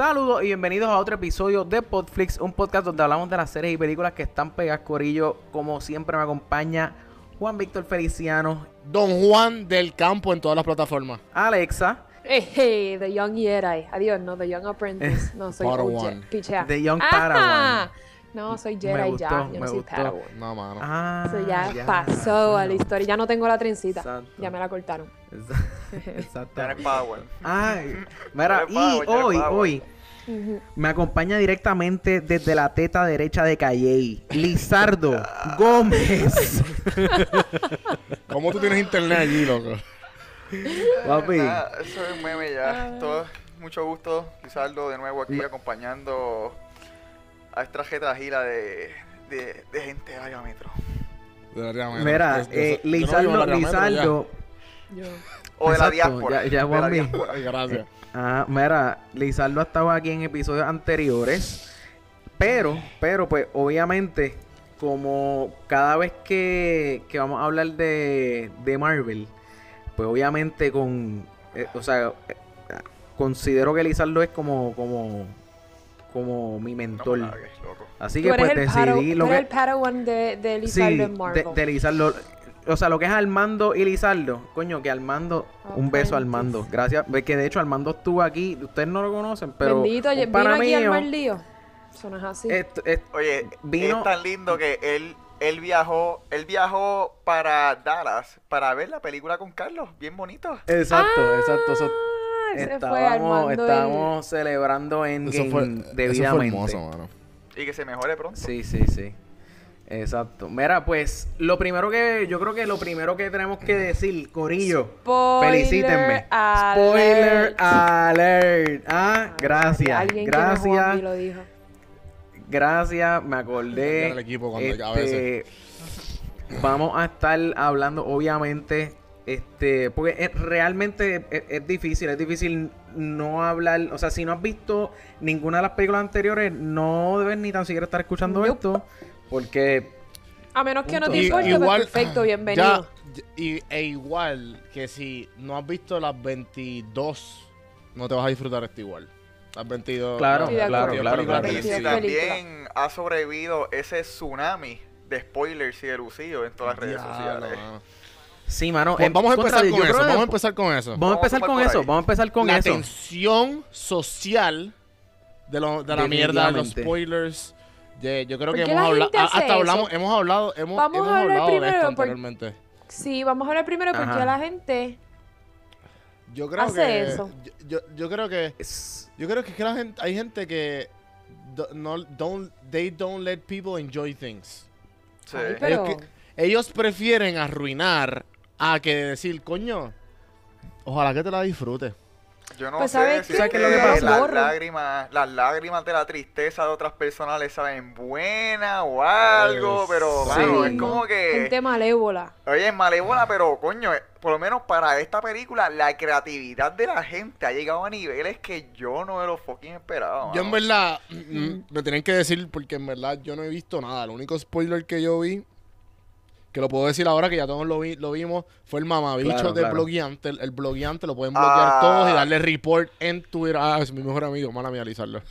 Saludos y bienvenidos a otro episodio de Podflix, un podcast donde hablamos de las series y películas que están pegadas, Corillo. Como siempre me acompaña Juan Víctor Feliciano, Don Juan del Campo en todas las plataformas. Alexa, Hey, hey, The Young Jedi. Adiós, no, The Young Apprentice. No, soy. Pichea. The Young Ajá. Padawan. No, soy Jedi gustó, ya. Yo me no soy gustó. Padawan. No, mano. Ah, Eso ya, pasó a la historia. Ya no tengo la trencita. Exacto. Ya me la cortaron. Exacto. Ya no es Power. Ay, mira, eres y eres hoy, hoy me acompaña directamente desde la teta derecha de Calley, Lizardo Gómez. ¿Cómo tú tienes internet allí, loco? Papi, Nada, eso es un meme ya. Todo, mucho gusto, Lizardo, de nuevo aquí acompañando a esta jeta gira de, de, de gente de área metro. Deberíamos- mira, yo- yo- eh, no Lizardo, Metro. Lizardo, Yo. O de la diáspora. ya- ya, de la diáspora. Gracias. Ah, mira, Lizardo ha estado aquí en episodios anteriores, pero, pero pues obviamente como cada vez que, que vamos a hablar de, de Marvel, pues obviamente con, eh, o sea, eh, considero que Lizardo es como, como, como mi mentor. largues. Así que pues decidí lo eres que... el Padawan de, de Sí, Lizardo en de, Marvel. de Lizardo. O sea, lo que es Armando y Lizardo. Coño, que Armando, un beso a Armando. Gracias. Que de hecho Armando estuvo aquí. Ustedes no lo conocen, pero. Bendito, un vino aquí al mío, mal lío. Eso no es así. esto- Oye, Vino- es tan lindo que él, él viajó, él viajó para Dallas para ver la película con Carlos. Bien bonito. exacto, exacto. eso- Ah, ese fue estábamos, Armando estábamos celebrando en Eso fue, eso fue debidamente. hermoso, mano. Y que se mejore pronto. Sí, sí, sí. Exacto. Mira, pues lo primero que yo creo que lo primero que tenemos que decir, Corillo, Spoiler felicítenme. alert. Spoiler alert. Ah, gracias. Alguien que no gracias. Juanmi lo dijo. Gracias, me acordé. Era el equipo cuando- a Este, Vamos a estar hablando, obviamente, este, porque es- realmente es, es difícil, es difícil no hablar, o sea, si no has visto ninguna de las películas anteriores, no debes ni tan siquiera estar escuchando Nope. esto, porque A menos que no te importe, igual, pues perfecto, bienvenido. Ya, y, e igual que si no has visto las 22, no te vas a disfrutar esto igual. Las 22. Claro, claro, claro, claro. Y si también ha sobrevivido ese tsunami de spoilers y de lucido en todas las redes sociales. Sí, mano. Pues eh, vamos a empezar con eso. Vamos a empezar con eso. Vamos a empezar con eso, vamos a empezar con la eso. tensión social de, lo- de la mierda de los spoilers. De- yo creo ¿Por que hemos la hablado. Hasta hablamos, eso? hemos hablado, hemos, Vamos hemos a hablar hablado de primero, esto por- anteriormente. Sí, vamos a hablar primero porque Ajá. la gente Yo creo hace que. eso. Yo, yo, yo creo que. Es- Yo creo que, es que la gente, hay gente que. do- no, don't, they don't let people enjoy things. Sí. Ay, pero Ellos, que- ellos prefieren arruinar a que decir, coño, ojalá que te la disfrutes. Yo no Pues, sé ¿sabes si es ¿Sabes qué es lo que que pasa? las lágrimas, las lágrimas de la tristeza de otras personas les saben buena o algo, pero sí. mano, es como que gente malévola. Oye, es malévola, pero coño, eh, por lo menos para esta película, la creatividad de la gente ha llegado a niveles que yo no me lo fucking esperaba. Yo en mano. verdad, mm, me tienen que decir, porque en verdad yo no he visto nada. El único spoiler que yo vi, que lo puedo decir ahora que ya todos lo, vi- lo vimos, fue el mamabicho Claro, de claro. blogueante. El, el blogueante lo pueden bloquear Ah. todos y darle report en Twitter. Ah, es mi mejor amigo, mala mía, alisarlo.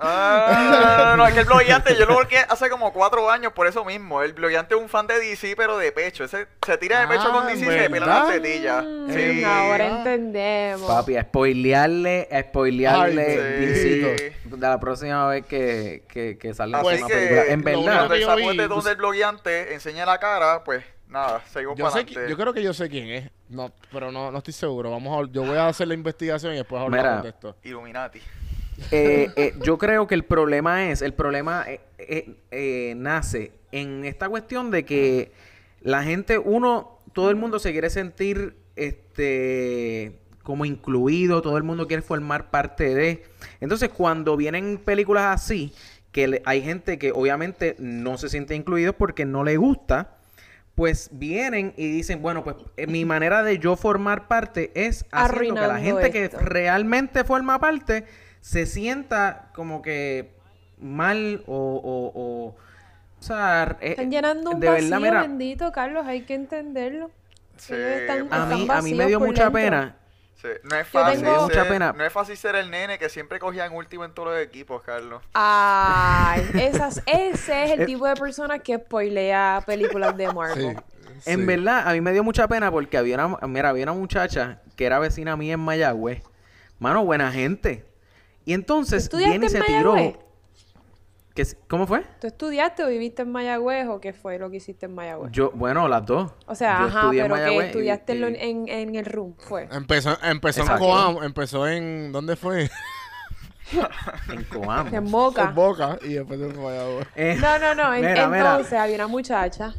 Ah, no, no, no, es que el blogueante yo lo bloqueé hace como cuatro años por eso mismo. El blogueante es un fan de DC, pero de pecho. Ese se tira de pecho Ah, con DC y se le pela las tetillas. Mm, Sí. Ahora entendemos. Papi, a spoilearle, a spoilearle Ay, DC sí. de la próxima vez que, que, que salga una que, película. En lo verdad, único Cuando que el yo vi, sapo de pues- donde el blogueante enseña la cara, pues nada, seguimos Yo, para sé, adelante. qui- yo creo que yo sé quién es, no, pero no, no estoy seguro. Vamos a, yo voy a hacer la investigación y después hablamos Mira. de esto. Illuminati. eh, eh, yo creo que el problema es, el problema eh, eh, eh, nace en esta cuestión de que la gente, uno, todo el mundo se quiere sentir este como incluido, todo el mundo quiere formar parte de. Entonces, cuando vienen películas así, que le- hay gente que obviamente no se siente incluido porque no le gusta, pues vienen y dicen, bueno, pues eh, mi manera de yo formar parte es haciendo que la gente que realmente forma parte se sienta como que mal o... o, o- o sea, eh, Están llenando un de vacío, verdad, mira, bendito, Carlos, hay que entenderlo. Sí. Están- a mí, a mí me dio mucha dentro. pena. Sí, No es fácil. tengo- Mucha ser, pena. No es fácil ser el nene que siempre cogían último en todos los equipos, Carlos. Ay, esas, ese es el Eh, tipo de persona que spoilea películas de Marvel. Sí, En sí. verdad, a mí me dio mucha pena porque había una, mira, había una muchacha que era vecina mía en Mayagüez. Mano, buena gente. Y entonces ¿Estudiaste viene y se en tiró. Mayagüez? Que, ¿Cómo fue? ¿Tú estudiaste o viviste en Mayagüez o qué fue lo que hiciste en Mayagüez? Yo, bueno, las dos. o sea, Yo ajá, estudié en pero que Mayagüez y- estudiaste en y- en, en el room, fue. Empezó, empezó en Exacto. Coam, empezó en... ¿Dónde fue? en Coamo. En Boca. En Boca. Y después fue allá. Eh, No, no, no. en- Mira, mira. entonces había una muchacha.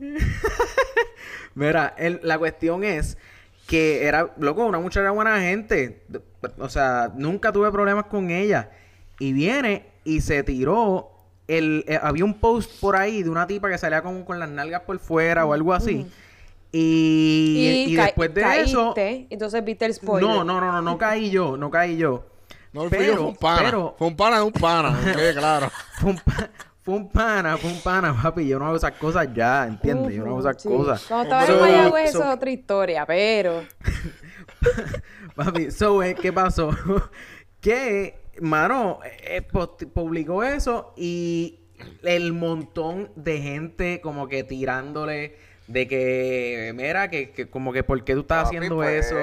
Mira, el- la cuestión es que era, loco, una muchacha buena gente. O sea, nunca tuve problemas con ella. Y viene y se tiró. El, eh, había un post por ahí de una tipa que salía como con las nalgas por fuera o algo así. Y, y ca- después de eso. caíste, entonces viste el spoiler. No, no, no, no, no caí yo, no caí yo. No, Pero- fue un pana. pero- Fue un pana de un pana. ok, claro. Fue un, pa- fue un pana, fue un pana, papi. Yo no hago esas cosas ya, ¿entiendes? Yo no hago esas Sí. cosas. Cuando estaba So- en Mayagüez, so- eso es otra historia, pero. Papi, so, eh, ¿qué pasó? que, mano, eh, post- publicó eso y el montón de gente como que tirándole de que, mira, que, que como que por qué tú estás Papi, haciendo pues, eso.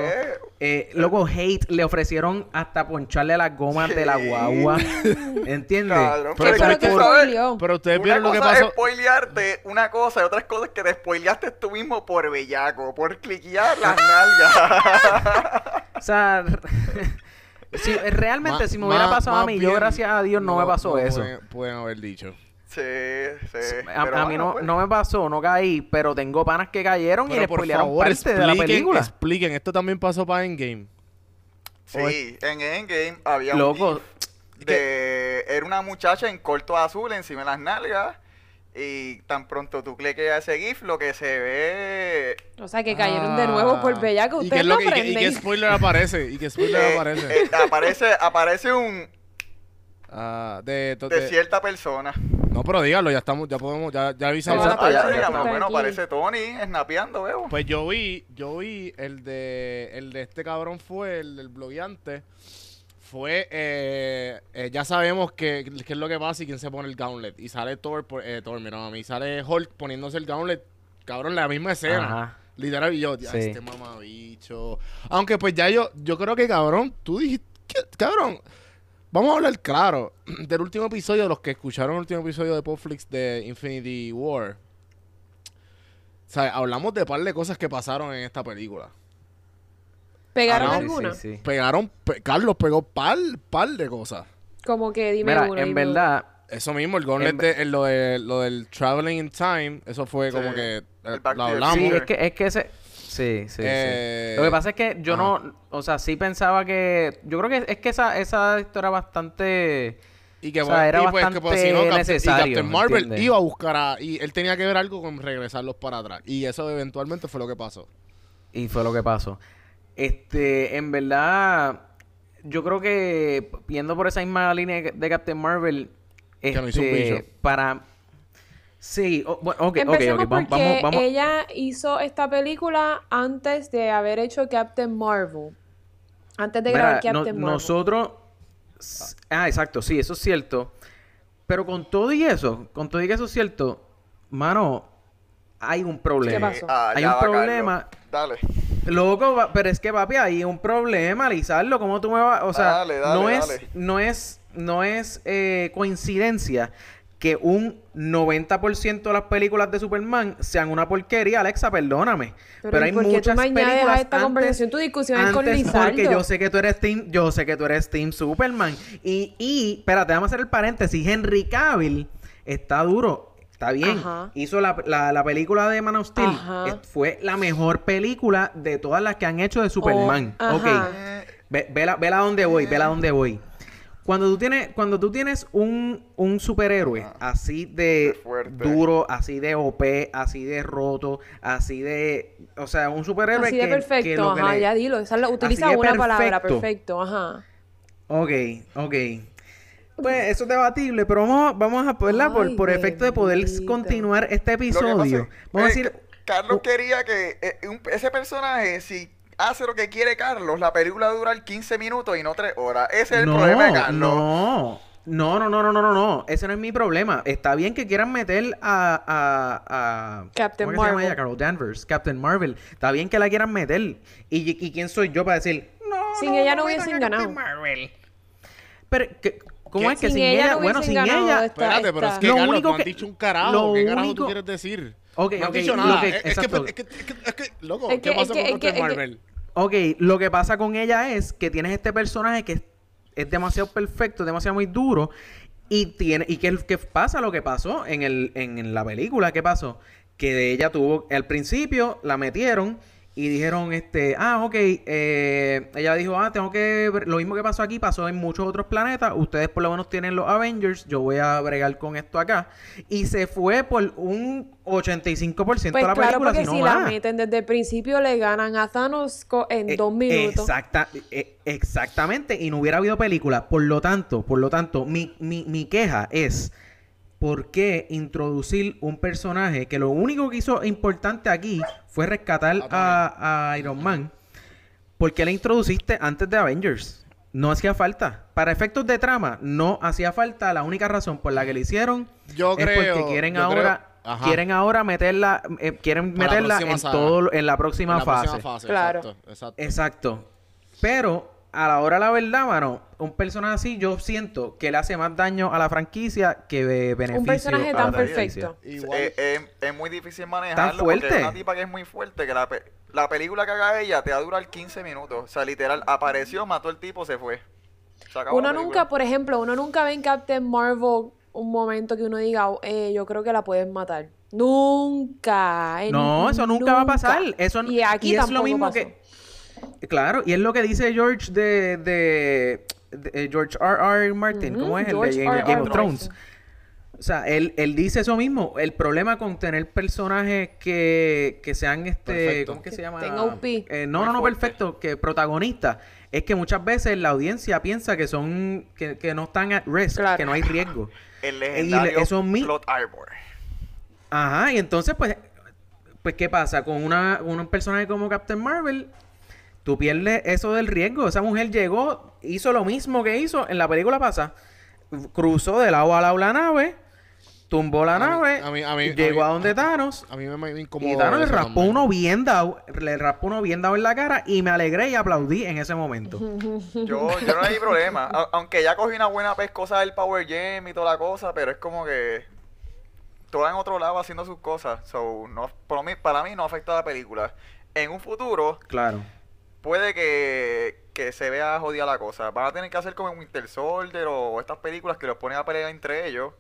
Eh, luego, hate, le ofrecieron hasta poncharle las gomas de la guagua. ¿Entiendes? ¿Qué pero lo que? Pero ustedes Una vieron lo que cosa pasó. es spoilearte una cosa y otra cosa es que te spoileaste tú mismo por bellaco, por cliquear las nalgas. O sea, si, realmente Ma- si me hubiera ma- pasado a mí, yo gracias a Dios no, me pasó eso. Pueden, pueden haber dicho. sí, sí. A, pero a mí bueno, no, pues. no me pasó, no caí, pero tengo panas que cayeron y Pero por spoilearon favor, parte de la película. expliquen. Esto también pasó para Endgame. Sí, en Endgame había Loco, un de... Era una muchacha en corto azul encima de las nalgas y tan pronto tú cliques a ese GIF, lo que se ve... O sea, que cayeron de nuevo por bellaco. ¿Y Ustedes qué, no que, y qué- spoiler aparece? ¿Y qué spoiler eh, aparece? eh, aparece, aparece un... Ah, de, to- de de- cierta persona. No, pero dígalo, ya estamos, ya podemos, ya, ya avisamos. Exacto, Ah, ya- ya, ya digamos, está bueno, aparece Tony snapeando, veo. Pues yo vi, yo vi el de, el de este cabrón fue, el del blogueante, fue, eh, eh, ya sabemos que, qué es lo que pasa y quién se pone el gauntlet. Y sale Thor, por- eh, Thor, mira, a mí sale Hulk poniéndose el gauntlet, cabrón, la misma escena. Ajá. Literal, y yo, Sí. este mamabicho. Aunque pues ya yo, yo creo que cabrón, tú dijiste, que- cabrón, vamos a hablar claro del último episodio, los que escucharon el último episodio de Popflix de Infinity War. O sea, hablamos de par de cosas que pasaron en esta película. ¿Pegaron Ah, alguna? sí, sí. Pegaron, pe- Carlos pegó par, par de cosas. Como que dime Mira, una. en dime una. verdad, Eso mismo, el gauntlet de, el- lo, de, lo del traveling in time, eso fue Sí, como que eh, lo hablamos. sí, es que, es que ese... Sí, sí, Eh, sí. Lo que pasa es que yo ajá. no... O sea, sí pensaba que... Yo creo que es que esa, esa historia bastante... Y que, O sea, era y pues, que, pues, si no, bastante Captain- necesario, y Captain Marvel ¿entiendes? iba a buscar a... Y él tenía que ver algo con regresarlos para atrás. Y eso eventualmente fue lo que pasó. Y fue lo que pasó. Este, en verdad, yo creo que viendo por esa misma línea de Captain Marvel, Que no hizo un este, para... Sí, o- bueno, ok, ok, Empecemos ok, vamos, porque vamos, vamos. ella hizo esta película antes de haber hecho Captain Marvel. Antes de Mira, grabar no- Captain Marvel. nosotros... Ah, exacto, sí, eso es cierto. Pero con todo y eso, con todo y que eso es cierto, mano, hay un problema. ¿Qué pasó? Ah, Hay un va, Carlos. problema. Dale. Loco, pero es que papi, hay un problema, Lizardo, ¿cómo tú me vas? O sea, Dale, dale, no es, no es, no es eh, coincidencia que un 90% de las películas de Superman sean una porquería, Alexa, perdóname. Pero, Pero, ¿y hay por qué tú muchas me añades a películas esta antes- conversación tu discusión es con antes porque yo sé que tú eres team, yo sé que tú eres team Superman. Y, y, espérate, vamos a hacer el paréntesis. Henry Cavill está duro. Está bien. Ajá. Hizo la, la, la película de Man of Steel. Fue la mejor película de todas las que han hecho de Superman. Oh, ok. Ve, vela, vela dónde voy, vela dónde voy. Cuando tú tienes, cuando tú tienes un, un superhéroe Ajá. así de duro, así de OP, así de roto, así de, o sea, un superhéroe Así de que, que perfecto, lo que ajá, le- ya dilo. Esa utiliza de una palabra, perfecto, ajá. Ok, ok. Pues eso es debatible, pero vamos, vamos a, ¿verdad? Por, por efecto de poder continuar este que episodio. es- Vamos a eh, decir, Carlos uh, quería que eh, un- ese personaje, si hace lo que quiere Carlos, la película va a durar 15 minutos y no 3 horas. Ese es el no, problema de Carlos. no. No, no, no, no, no, no, no. Ese no es mi problema. Está bien que quieran meter a... a, a Captain ¿Cómo que se llama Marvel. ella? Carol Danvers. Captain Marvel. Está bien que la quieran meter. ¿Y, y quién soy yo para decir... No, Sin ella no hubiesen a Captain ganado. Marvel"? Pero, ¿qué- ¿cómo ¿Qué? es que Sin sin, ella ella? no bueno, sin ganado ella... esta- Espérate, pero es que Lo Carlos, único no han que- dicho un carajo. lo ¿Qué carajo tú único- quieres decir? No has ok, dicho nada. que- es, es que, es, que, es, que, es que, loco, Es ¿qué que- pasa es que- con es que- Captain es que- Marvel? Ok, lo que pasa con ella es que tienes este personaje que es, es demasiado perfecto, demasiado muy duro. Y tiene, y qué, qué pasa lo que pasó en el, en, en la película, ¿qué pasó? Que de ella tuvo, al principio la metieron y dijeron, este, ah, ok, eh, ella dijo, ah, tengo que ver, lo mismo que pasó aquí, pasó en muchos otros planetas, ustedes por lo menos tienen los Avengers, yo voy a bregar con esto acá. Y se fue por un 85% Pues de la claro, película, porque si no si la meten desde el principio, le ganan a Thanos en Eh, dos minutos. Exacta, eh, exactamente, y no hubiera habido película. Por lo tanto, por lo tanto, mi, mi, mi queja es ¿por qué introducir un personaje que lo único que hizo importante aquí fue rescatar a, a Iron Man? ¿Por qué la introduciste antes de Avengers? No hacía falta. Para efectos de trama, no hacía falta. La única razón por la que le hicieron Yo es creo. porque quieren yo ahora creo- ajá, quieren ahora meterla eh, quieren Para meterla en saga. todo en la próxima en la fase. próxima fase. Claro. Exacto, exacto. Exacto. Pero a la hora la verdad, mano, un personaje así yo siento que le hace más daño a la franquicia que de beneficio Un personaje a tan perfecto. Igual. Eh, eh, es muy difícil manejarlo fuerte. porque es una tipa que es muy fuerte, que la, pe- la película que haga ella te va a durar 15 minutos. O sea, literal, apareció, mató al tipo, se fue. Se acabó Uno nunca, por ejemplo, uno nunca ve en Captain Marvel un momento que uno diga, "Oh, eh, yo creo que la pueden matar. Nunca. en- No, eso nunca, va a pasar. Eso Y aquí es lo mismo pasó. que Claro, y es lo que dice George de, de, de- eh, George R. R. Martin, ¿cómo es el George de Game, R. Game R. of Thrones? O sea, él, él dice eso mismo. El problema con tener personajes que, que sean este. Perfecto. ¿Cómo que Que se llama? tenga OP. Eh, no, no, no, perfecto. Que protagonistas. Es que muchas veces la audiencia piensa que son. que, que no están at risk, Claro. que no hay riesgo. El Y le- legendario eso es mi- Plot Arbor. Ajá, y entonces, pues. Pues, ¿qué pasa? Con una, con un personaje como Captain Marvel. Tú pierdes eso del riesgo. Esa mujer llegó, hizo lo mismo que hizo en la película pasada. Cruzó de lado a lado la nave, tumbó la A mí- nave, a mí- a mí- a llegó mí- a donde Thanos. A mí me, me incomoda. Y Thanos le raspó también. uno bien dado, le raspó uno bien dado en la cara y me alegré y aplaudí en ese momento. Yo, yo no hay problema. A- aunque ya cogí una buena pescosa del Power Gem y toda la cosa, pero es como que toda en otro lado haciendo sus cosas. So, no, por mí, para mí no afecta a la película. En un futuro Claro. Puede que, que se vea jodida la cosa. Van a tener que hacer como en Winter Soldier o estas películas que los ponen a pelear entre ellos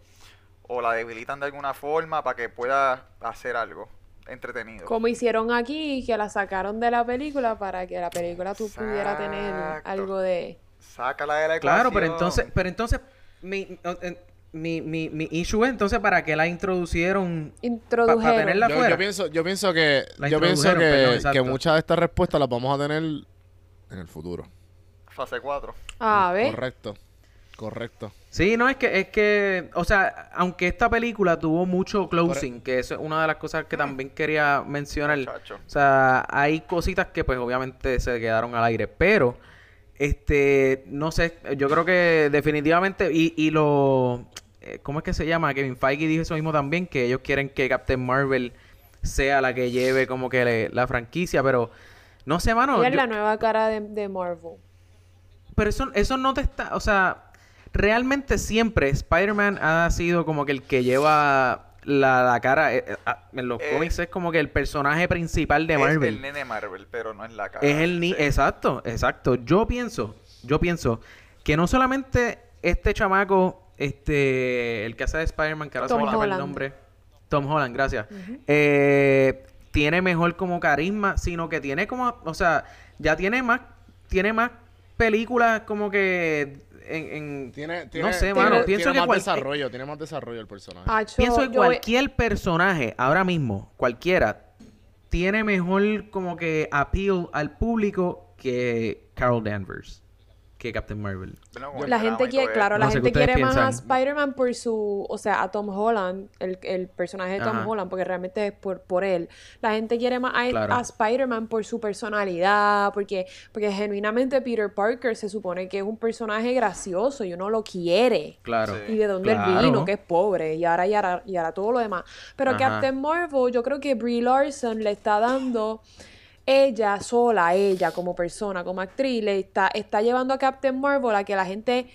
o la debilitan de alguna forma para que pueda hacer algo entretenido. Como hicieron aquí, que la sacaron de la película para que la película tú pudiera tener algo de... Sácala de la Claro, pero ecuación. entonces, pero entonces mi, mi, mi, mi issue es entonces para qué la introducieron Introdujeron. tenerla- Yo, yo pienso, yo pienso que, La yo pienso introdujeron, que, perdón, que muchas de estas respuestas las vamos a tener en el futuro. Fase 4. Ah, ¿ves? Correcto. Correcto. Sí, no, es que, es que, o sea, aunque esta película tuvo mucho closing, que eso es una de las cosas que también quería mencionar. Muchacho. O sea, hay cositas que pues obviamente se quedaron al aire, pero, este, no sé, yo creo que definitivamente, y, y lo, eh, ¿cómo es que se llama? Kevin Feige dijo eso mismo también, que ellos quieren que Captain Marvel sea la que lleve como que le- la franquicia, pero, no sé, mano. Es yo- la nueva cara de, de Marvel. pero eso, eso no te está, o sea, realmente siempre Spider-Man ha sido como que el que lleva la, la cara, eh, eh, ah, en los Eh, cómics es como que el personaje principal de Es Marvel. el nene Marvel, pero no es la cara. Es el ni, Sí. exacto, exacto. Yo pienso, yo pienso que no solamente este chamaco, este, el que hace de Spider-Man, que ahora se Tom me escapa el nombre, Tom Holland, gracias, eh, tiene mejor como carisma, sino que tiene como, o sea, ya tiene más, tiene más películas como que en, en- Tiene, no tiene, sé, tiene- mano, tiene pienso que más cual- desarrollo, tiene más desarrollo el personaje. Acho, pienso que voy- cualquier personaje ahora mismo, cualquiera, tiene mejor como que appeal al público que Carol Danvers. Que Captain Marvel. La gente quiere, claro, la gente quiere más a. Spider-Man por su, o sea, a Tom Holland, el, el personaje de Tom Ajá. Holland, porque realmente es por, por él. La gente quiere más a, Claro. a Spider-Man por su personalidad, porque, porque genuinamente Peter Parker se supone que es un personaje gracioso y uno lo quiere. Claro. Sí. Y de dónde él vino, que es pobre, y ahora, y ahora, y ahora todo lo demás. Pero Ajá. Captain Marvel, yo creo que Brie Larson le está dando ella sola, ella como persona, como actriz, le está, está llevando a Captain Marvel a que la gente.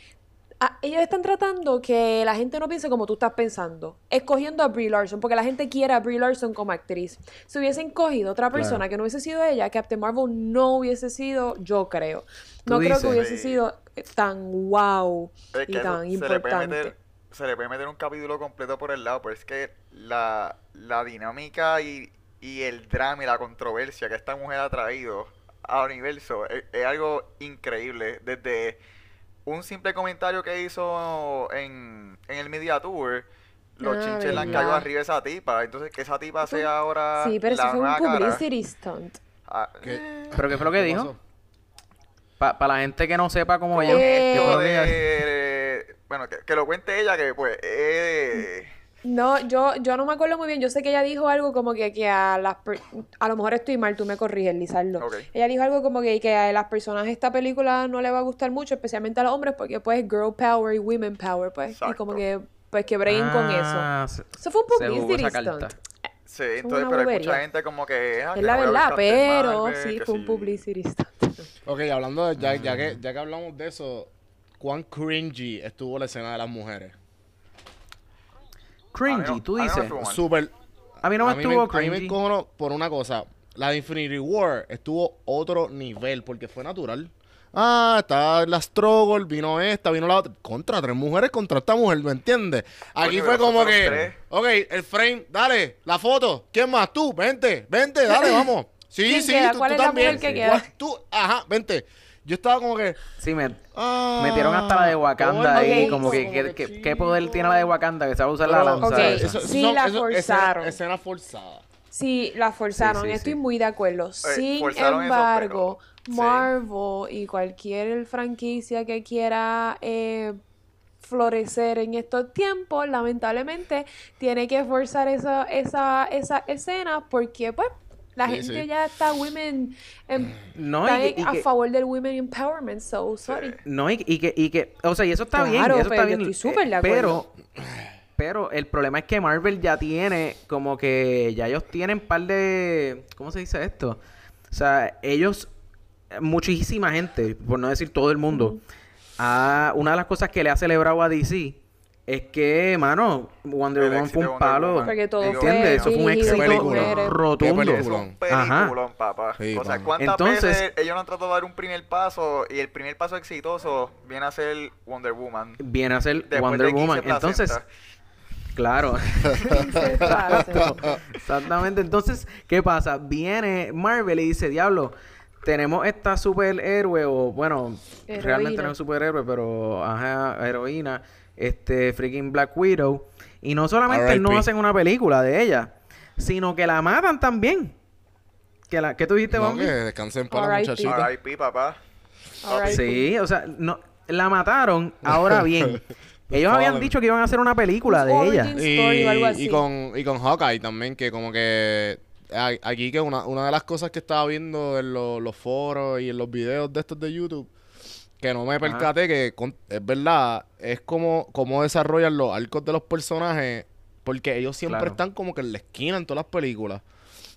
a- ellos están tratando que la gente no piense como tú estás pensando, escogiendo a Brie Larson, porque la gente quiere a Brie Larson como actriz. Si hubiesen cogido otra persona Claro. que no hubiese sido ella, Captain Marvel no hubiese sido, yo creo. No creo que hubiese sido eh, tan wow Es y que tan se le, importante. meter, se le puede meter un capítulo completo por el lado, pero es que la, la dinámica y, y el drama y la controversia que esta mujer ha traído al universo es, es algo increíble. Desde un simple comentario que hizo en, en el Media Tour, los Ah, chinches le han caído arriba a esa tipa. Entonces, que esa tipa Fue- sea ahora Sí, pero eso la fue un cara. publicity stunt. Ah, ¿Qué? ¿Pero qué fue lo que ¿Qué dijo? Para la gente que no sepa cómo ella. Eh, ¿qué fue esto lo que ella- de- bueno, que, que lo cuente ella, que pues... eh, No, yo, yo no me acuerdo muy bien. Yo sé que ella dijo algo como que, que a las... per- A lo mejor estoy mal, tú me corriges, Lizardo. Ella dijo algo como que, que a las personas de esta película no le va a gustar mucho, especialmente a los hombres, porque pues girl power y women power, pues. Y Exacto. como que, pues que breguen con eso. Ah, se- Eso fue un publicity carta. Sí, entonces, pero hay mucha gente como que... ah, que Es la no verdad, pero sí, fue un sí. publicity stunt. Ok, hablando de, ya, ya que, ya que hablamos de eso, ¿cuán cringy estuvo la escena de las mujeres? Cringy, no- tú no dices. mal. Súper. A mí no me me- estuvo A mí me cringy. encojonó por una cosa. La de Infinity War estuvo otro nivel porque fue natural. Ah, está la struggle, vino esta, vino la otra. Contra tres mujeres contra esta mujer, ¿me entiendes? Aquí fue como que, tres. ok, el frame, dale, la foto. ¿Quién más? Tú, vente, vente, dale, vamos. Sí, ¿Quién sí, queda? tú, ¿Cuál tú es la también. mujer que. Tú, ajá, vente. Yo estaba como que, Sí, me ah, metieron hasta la de Wakanda ahí. Como que, como que- que que- ¿qué poder tiene la de Wakanda? Que sabe usar la lanza. Esa. sí la forzaron. Escena forzada. Sí, la forzaron, Sí, sí, estoy sí. muy de acuerdo. Sin forzaron eso, embargo. Marvel y cualquier franquicia que quiera eh, florecer en estos tiempos, lamentablemente, tiene que forzar esa, esa, esa escena porque, pues, la Sí, gente sí. ya está women, em- No, está y que- y a que- favor del women empowerment, so sorry. No, y, y que, y que, o sea, y eso está bien, Claro, eso pero está bien. estoy súper de eh, acuerdo. Pero, pero el problema es que Marvel ya tiene, como que ya ellos tienen par de, ¿cómo se dice esto? O sea, ellos, muchísima gente, por no decir todo el mundo, ha- una de las cosas que le ha celebrado a DC es que, mano, Wonder Woman fue un Wonder palo, Woman. Porque todo ¿entiendes? fue Eso fue un éxito rotundo. Es película. un Ajá. peliculón, papá. Sí, o sea. ¿cuántas Entonces- veces ellos no han tratado de dar un primer paso y el primer paso exitoso viene a ser Wonder Woman? Viene a ser Después Wonder de 15 Woman. Entonces, claro. Exactamente. Entonces, ¿qué pasa? Viene Marvel y dice, diablo, tenemos esta superhéroe, o bueno, Heroína. realmente no es superhéroe, pero ajá, heroína, este freaking Black Widow. Y no solamente no hacen una película de ella, sino que la matan también. Que la, ¿Qué tú dijiste, No, que descansen para la muchachita. R.I.P., papá. Sí, o sea, no, la mataron. Ahora bien, ellos habían Fallen. dicho que iban a hacer una película de ella. Y, con, y con Hawkeye también, que como que aquí que una, una de las cosas que estaba viendo en lo- los foros y en los videos de estos de YouTube, que no me percaté que con- es verdad, es como, como desarrollan los arcos de los personajes, porque ellos siempre Claro. están como que en la esquina en todas las películas.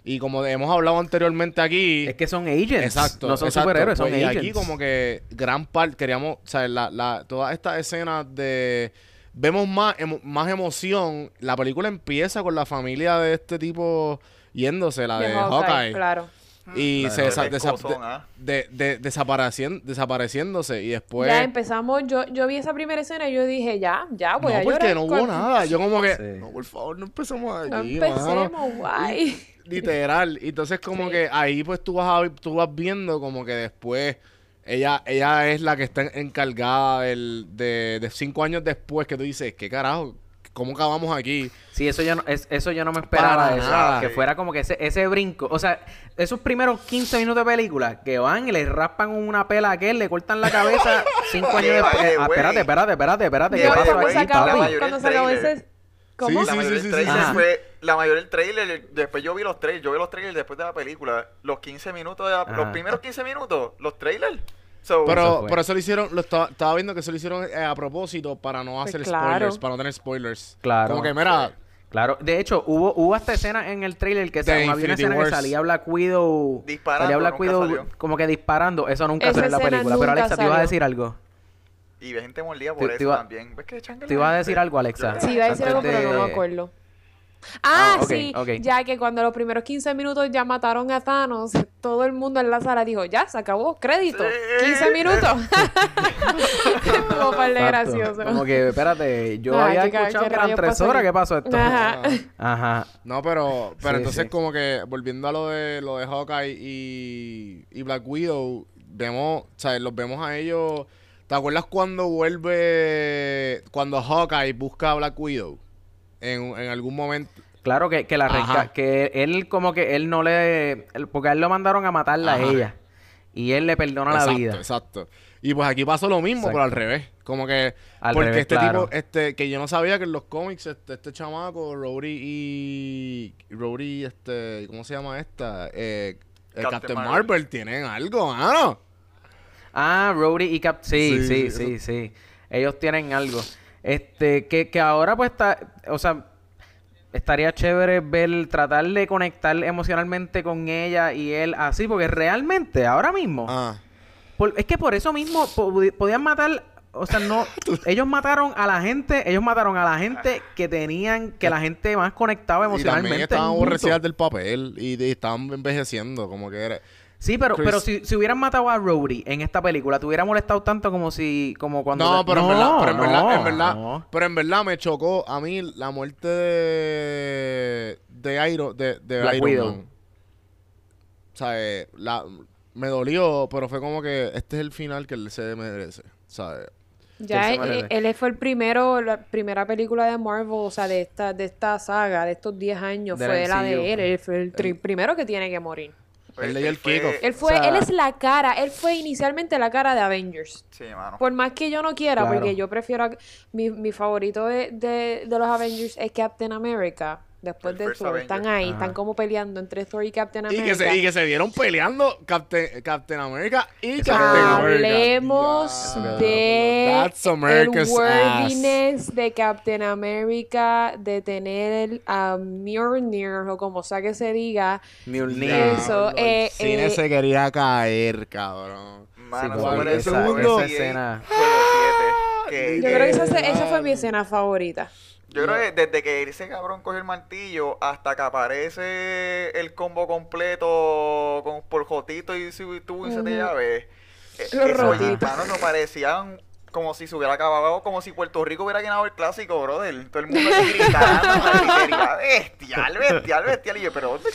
Y como hemos hablado anteriormente aquí, Es que son agents. Exacto. No son exacto. superhéroes, son Pues, y agents. aquí como que gran parte, queríamos, o sea, la, la, todas estas escenas de... Vemos más, emo- más emoción. La película empieza con la familia de este tipo yéndose, la de, De Hawkeye. Hawkeye, claro. Y La se desa- ¿ah? de, de- desaparecien- desapareciéndose. Y después... ya empezamos, yo, yo vi esa primera escena y yo dije, ya, ya, voy no, a porque llorar. no hubo con- nada. Yo como que... Sí. No, por favor, no empecemos No aquí, mano". empecemos, guay. Literal. Y Entonces, como Sí. que ahí pues tú vas, a, tú vas viendo como que después ella, ella es la que está encargada del, de, de cinco años después que tú dices, ¿qué carajo? ¿Cómo acabamos aquí? Sí, eso yo no, es- eso yo no me esperaba Para eso, nada. que fuera como que ese, ese brinco. O sea, esos primeros 15 minutos de película que van y le raspan una pela a aquel, le cortan la cabeza cinco años después. Ah, espérate, espérate, espérate, espérate. ¿Qué pasó aquí, cuando se acabó ese... ¿Cómo? Sí, la sí, mayoría del trailer fue la mayoría del trailer después yo vi los trailers yo vi los trailers después de la película los 15 minutos de la- los primeros 15 minutos los trailers so, Pero, eso lo hicieron, lo estaba, estaba viendo que eso lo hicieron eh, a propósito para no Pues hacer claro. spoilers, para no tener spoilers. Claro. Como que, mira, Claro, de hecho, hubo, hubo hasta escena en el trailer que sa- había una escena Wars. que salía Black Widow. Disparando, salía Black Widow salió. como que disparando. Eso nunca Esa salió en la película. Pero Alexa, ¿te ibas a decir algo? y ve gente mordida Te- por te eso iba- también ves que te la iba a decir algo, Alexa. Sí, iba a decir algo, pero no me acuerdo. Ah, Ah, sí, ya que cuando los primeros 15 minutos ya mataron a Thanos, todo el mundo en la sala dijo, ya, se acabó, crédito, Sí. 15 minutos. Estuvo par de Exacto. gracioso. Como que, espérate, yo Ah, había ¿qué ca- escuchado que eran tres horas. ¿Qué pasó esto? Ajá. Ajá. no, pero, pero Sí, entonces sí. como que volviendo a lo de lo de Hawkeye y, y Black Widow, vemos, o sea, los vemos a ellos. ¿Te acuerdas cuando vuelve, cuando Hawkeye busca a Black Widow? En, en algún momento. Claro que, que la resca- que él como que él no le... él- porque a él lo mandaron a matarla Ajá. a ella. Y él le perdona exacto, la vida. Exacto. Y pues aquí pasó lo mismo, pero al revés. Como que. Al porque revés, este claro. tipo, este, que yo no sabía que en los cómics, este, este chamaco, Rhodey y. Rhodey, este. ¿Cómo se llama esta? Eh, el Captain Captain Marvel. Marvel. tienen algo, mano. Ah, Rhodey y Cap... Sí, Sí, sí, sí, sí. Ellos tienen algo. Este, que, que ahora pues está... O sea, estaría chévere ver, tratar de conectar emocionalmente con ella y él así, porque realmente, ahora mismo... Ah. por- es que por eso mismo po- podían matar... O sea, no... ellos mataron a la gente... Ellos mataron a la gente que tenían... Que la gente más conectaba Y también emocionalmente. estaban aborrecidas del papel y, de- estaban envejeciendo, como que era. Sí, pero, Chris- pero si, si hubieran matado a Rhodey en esta película, ¿te hubiera molestado tanto como si, como cuando... No, pero en verdad, pero en verdad, no, en verdad, no. pero en verdad me chocó a mí la muerte de de Iron, de, de Black Iron Widow. Man. O sea, eh, la, me dolió, pero fue como que este es el final que él se merece, ¿sabes? Ya Él él, fue el primero, la primera película de Marvel, o sea, de esta, de esta saga, de estos 10 años, fue la de él. Él fue el primero que tiene que morir. Él le dio el fue- kickoff. Él fue, O sea- él es la cara, él fue inicialmente la cara de Avengers. sí mano Por más que yo no quiera, Claro. porque yo prefiero. a- Mi, mi favorito de, de, de los Avengers es Captain America. Después El de Thor. Están Avenger. ahí, Ajá. están como peleando entre Thor y Captain Y America. que, se, y que se vieron peleando Captain, Captain America y Captain America. Hablemos de That's America's el ass. worthiness de Captain America de tener a Mjolnir o como sea que se diga Mjolnir. Eso, Diablo, eh, el cine eh, se quería caer, cabrón. Mano, Sí, parece esa- un esa escena. Juego 7, que- yo creo que esa, esa fue mi escena favorita Yo creo que desde que ese cabrón coge el martillo hasta que aparece el combo completo con por Jotito y tubo y se te llave. eh, Los Esos hermanos no parecían como si se hubiera acabado, como si Puerto Rico hubiera ganado el clásico, brother. Todo el mundo aquí gritando, bestial, bestial, bestial. Y yo, pero ¿dónde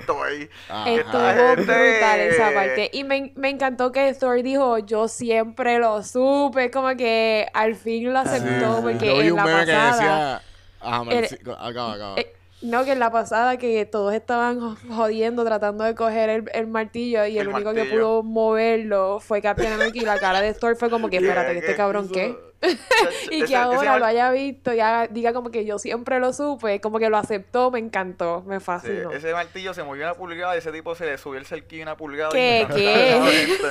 estoy? Ajá. Estuvo gente. brutal esa parte. Y me, me encantó que Thor dijo, yo siempre lo supe. Como que al fin lo aceptó. Sí. Porque Yo vi en un la meme que pasada... decía... El- sí, acaba, acaba. eh, no, que en la pasada que todos estaban jo- jodiendo, tratando de coger el, el martillo y el, El único que pudo moverlo fue Captain America y la cara de Thor fue como que, espérate, que este cabrón qué. Y que ahora lo haya visto y haga- diga como que yo siempre lo supe, como que lo aceptó, me encantó, me Sí, fascinó. ese martillo se movió una pulgada y ese tipo se le subió el cerquillo una pulgada. ¿Qué? y ¿Qué?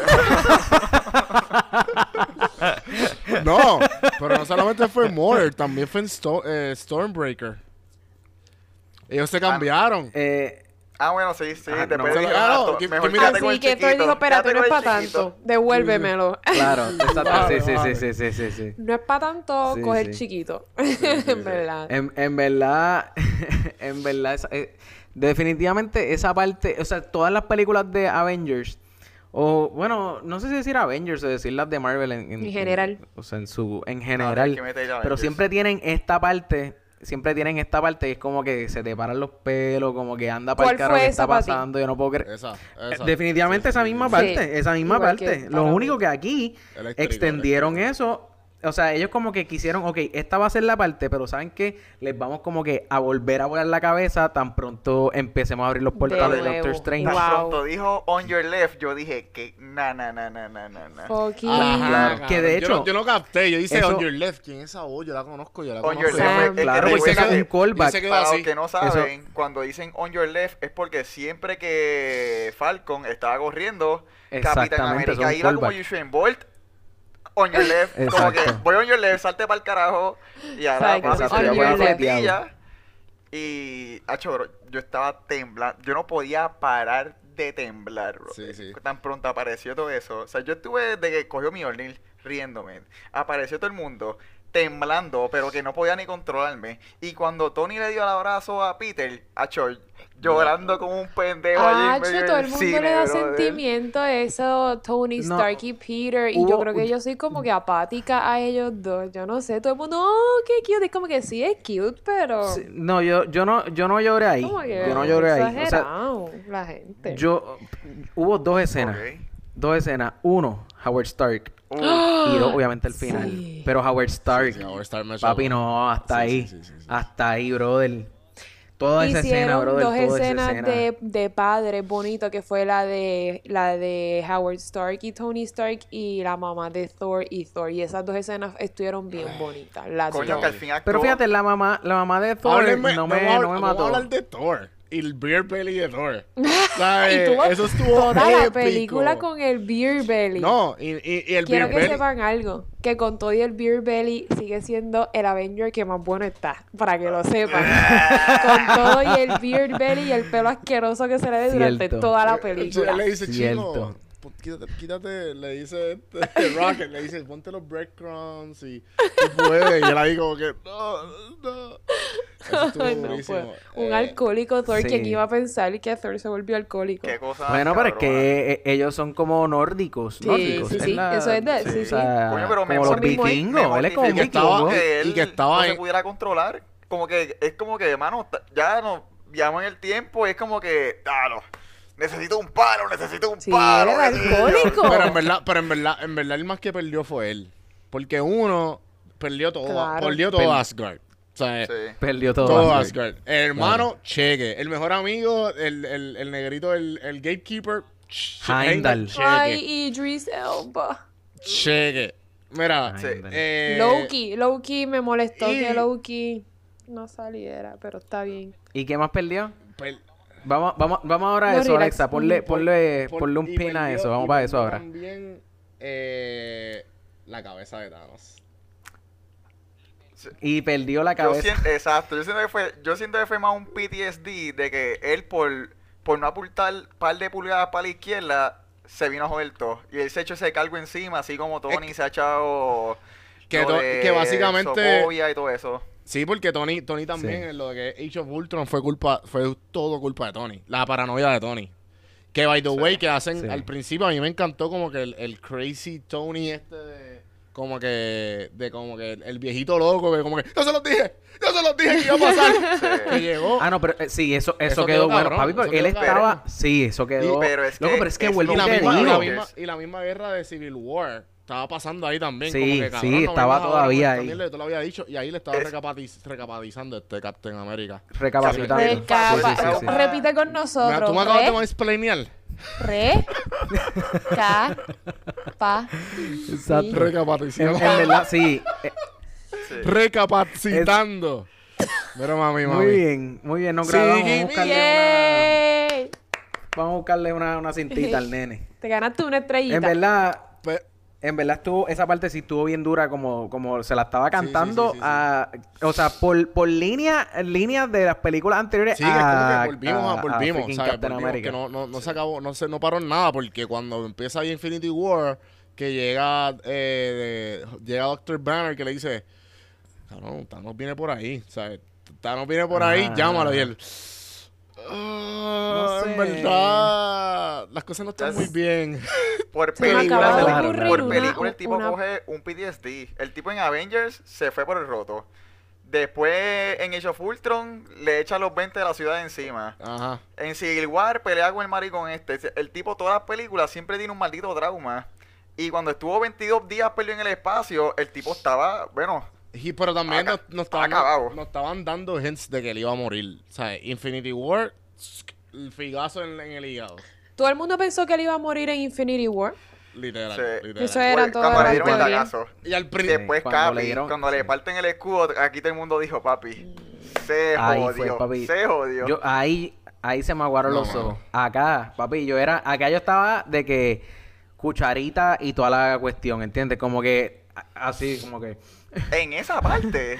No, pero no solamente fue Mordor, también fue en Sto- eh, Stormbreaker. Ellos se cambiaron. Eh, Ah, bueno, sí, sí. Ajá, después no. Claro, ah, que- mejor Así que Thor chiquito, dijo, espérate, quédate no es para chiquito". tanto, devuélvemelo. claro, exacto. Vale, Sí, sí, vale. sí, sí, sí, sí, sí. No es para tanto Sí, coger sí. chiquito, en verdad. En, en verdad, en verdad, esa- eh, definitivamente esa parte, o sea, todas las películas de Avengers, o bueno, no sé si decir Avengers o decir las de Marvel en, En general. o sea, en su, en general, pero siempre tienen esta parte, siempre tienen esta parte y es como que se te paran los pelos, como que anda para ¿Cuál el fue que está pasando, yo no puedo creer. Esa, Eh, esa. Definitivamente Sí, esa misma sí. parte, Sí, esa misma igual parte. Lo mí. único que aquí extendieron eso o sea, ellos como que quisieron, ok, esta va a ser la parte, pero ¿saben qué? Les vamos como que a volver a volar la cabeza tan pronto empecemos a abrir los portales de. Doctor Strange. Tan Wow. pronto dijo on your left, yo dije que na na na na na na. Ajá, claro. Que de Yo hecho, no, yo no capté, yo hice eso- on your left. ¿Quién es esa voz? Yo la conozco, yo la On conozco. your left, es que Claro, pues es un que- callback. Ese quedó Para así. los que no Eso- saben, cuando dicen on your left es porque siempre que Falcon estaba corriendo, Capitán América un iba como callback. Usain Bolt on your left, como que voy on your left, salte para el carajo y ahora papi, se dio left. fletilla y acho, bro, yo estaba temblando, yo no podía parar de temblar, bro. Sí, sí. Tan pronto apareció todo eso. O sea, yo estuve desde que cogió mi orden riéndome. Apareció todo el mundo temblando, pero que no podía ni controlarme. Y cuando Tony le dio el abrazo a Peter, acho, llorando como un pendejo allí en Ah, medio todo el mundo cine, le da brother. sentimiento a eso, Tony No. Stark y Peter, y yo creo que yo soy como que apática a ellos dos, yo no sé, todo el mundo, oh, qué cute, es como que sí, es cute, pero Sí, no, yo, yo no, yo no lloré ahí. Yo no lloré ahí. O sea, la gente. yo hubo dos escenas. Dos escenas. Uno, Howard Stark. Uh, Y dos, obviamente, el final. Sí. Pero Howard Stark. Sí, sí, Howard Stark me papi, no, hasta Sí, ahí. sí, sí, sí, sí. Hasta ahí, brother. Toda esa escena, Hicieron brother. dos toda esa escenas escena. de, de padres bonitos, que fue la de la de Howard Stark y Tony Stark y la mamá de Thor y Thor. Y esas dos escenas estuvieron bien bonitas. Las coño, dos. que al fin actuó. Pero fíjate, la mamá, la mamá de Thor Háblenme- no, me, a- no me mató. hablar de Thor. Y el beer belly de Thor. ¿Sabes? Y tuvo Eso estuvo toda la épico. película con el Beer Belly. No, y, y, y el Quiero beer que belly. sepan algo, que con todo y el Beer Belly sigue siendo el Avenger que más bueno está, para que lo sepan. con todo y el Beer Belly y el pelo asqueroso que se le ve durante toda la Él película. le dice, Cierto. chino, quítate, quítate, le dice este, Rocket, le dice, ponte los breadcrumbs y tú puedes. Y él ahí como que, no, no. Eso Ay, no, pues, un Eh, alcohólico Thor, sí. ¿quién iba a pensar que Thor se volvió alcohólico? Qué cosa Bueno, pero es que eh, ellos son como nórdicos. Sí, nórdicos. sí, sí, la- eso es de- sí, o sí. sea, Coño, pero me como los vikingos. Él es como un que estaba- vikingo. que él y que estaba no se pudiera controlar. Como que es como que, hermano, ya nos viajamos en el tiempo y es como que, claro, necesito un paro, necesito un Sí, paro. era necesito- alcohólico. Pero en verdad, pero en verdad, en verdad el más que perdió fue él. Porque uno perdió todo, Claro. perdió todo Per- Asgard. O sea, Sí. Perdió todo. todo Asgard. Asgard. El hermano, cheque. El mejor amigo, el, el, el negrito, el, el gatekeeper, Heimdall. cheque. Ay, Idris Elba. Cheque. Mira, Sí. eh, Loki, Loki me molestó y- que Loki no saliera, pero está bien. ¿Y qué más perdió? per- Vamos, vamos, vamos ahora a No, eso, relax. Alexa. Ponle, ponle, por- ponle un pin a eso. Vamos para eso ahora. También eh, la cabeza de Thanos. Y perdió la Yo cabeza. siento, exacto, yo siento que fue, yo siento que fue más un PTSD de que él por, por no apuntar par de pulgadas para la izquierda se vino a joder todo. Y él se echó ese cargo encima, así como Tony se ha echado Que de básicamente- y todo eso. Sí, porque Tony, Tony también, Sí. en lo de que Age of Ultron fue culpa, fue todo culpa de Tony. La paranoia de Tony. Que by the Sí. way, que hacen Sí. al principio, a mí me encantó como que el, el crazy Tony este de. Como que. De como que el, viejito loco, que como que. ¡Yo se los dije! ¡Yo se los dije que iba a pasar! que llegó. Ah, no, pero eh, sí, eso, eso, Eso quedó, quedó bueno, cabrón, papi, porque él quedó estaba... cabrón. Sí, eso quedó... pero es Loco, que- pero es que es- vuelvo y, y la te misma, y, la digo. misma, y la misma guerra de Civil War estaba pasando ahí también. Sí, como que, sí, cabrón, no estaba todavía ahí. te lo había dicho. Y ahí le estaba Es- recapatiz- recapatizando este Captain America. Recapacitando. Re- Recapa- Sí, sí, sí. Repite con Mira, nosotros. tú me acabas de explainear. re, ca, pa. Exacto. Recapacitando. en verdad, sí. Sí. Recapacitando. Mira, mami, mami. Muy bien, muy bien. No, Sí, grabamos. Vamos a buscarle una, vamos a buscarle una, una cintita al nene. Te ganaste una estrellita. En verdad, Pe- en verdad estuvo, esa parte sí estuvo bien dura como, como se la estaba cantando. sí, sí, sí. a- o sea, por, por línea, líneas de las películas anteriores Sí, que es como a, que volvimos, a- a, a volvimos, freaking ¿sabes? Volvimos, que no, no, no se acabó, no se, no paró en nada, porque cuando empieza ahí Infinity War, que llega, eh, de- llega Doctor Banner que le dice, cabrón, Thanos viene por ahí, ¿sabes? Thanos viene por ahí, Ah. llámalo, y él, "Ah, No en sé. verdad, las cosas no están muy bien. Por película, por- película el tipo una- coge un PTSD. El tipo en Avengers se fue por el roto. Después en Age of Ultron le echa los 20 de la ciudad encima. Ajá. En Civil War pelea con el maricón este. El tipo todas las películas siempre tiene un maldito trauma. Y cuando estuvo 22 días perdido en el espacio, el tipo estaba, bueno, Y, pero también nos, nos estaban, acabado. nos estaban dando hints de que él iba a morir. O sea, Infinity War, el figazo en, en el hígado. Todo el mundo pensó que él iba a morir en Infinity War. Literal. Sí. literal. Eso era cuando le dieron el tagazo. Y al principio. después cuando le dieron- cuando le parten el escudo, aquí todo el mundo dijo, papi, se Ahí jodió, fue, papi. se jodió. Yo, ahí, ahí se me aguaron No, los ojos. Acá, papi, yo era, acá yo estaba de que cucharita y toda la cuestión, ¿entiendes? Como que, así, como que, En esa parte,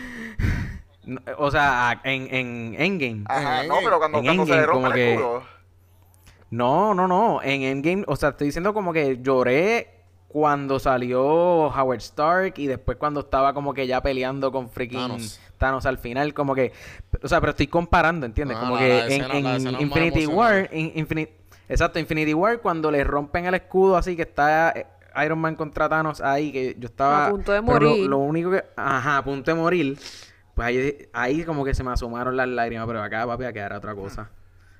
no, o sea, en, en Endgame. ajá, En no, pero cuando, en cuando se le rompe el que- escudo, No, no, no, en Endgame, o sea, estoy diciendo como que lloré cuando salió Howard Stark y después cuando estaba como que ya peleando con freaking Thanos. Thanos, al final, como que, o sea, pero estoy comparando, ¿entiendes? Ah, como la- que la en, escena- Infinity. War, en exacto, Infinity War, cuando le rompen el escudo así que está eh, Iron Man contra Thanos ahí, que yo estaba A punto de pero lo- morir. Lo, único que, ajá, a punto de morir, pues ahí, ahí como que se me asomaron las lágrimas, pero acá, papi, acá era otra cosa.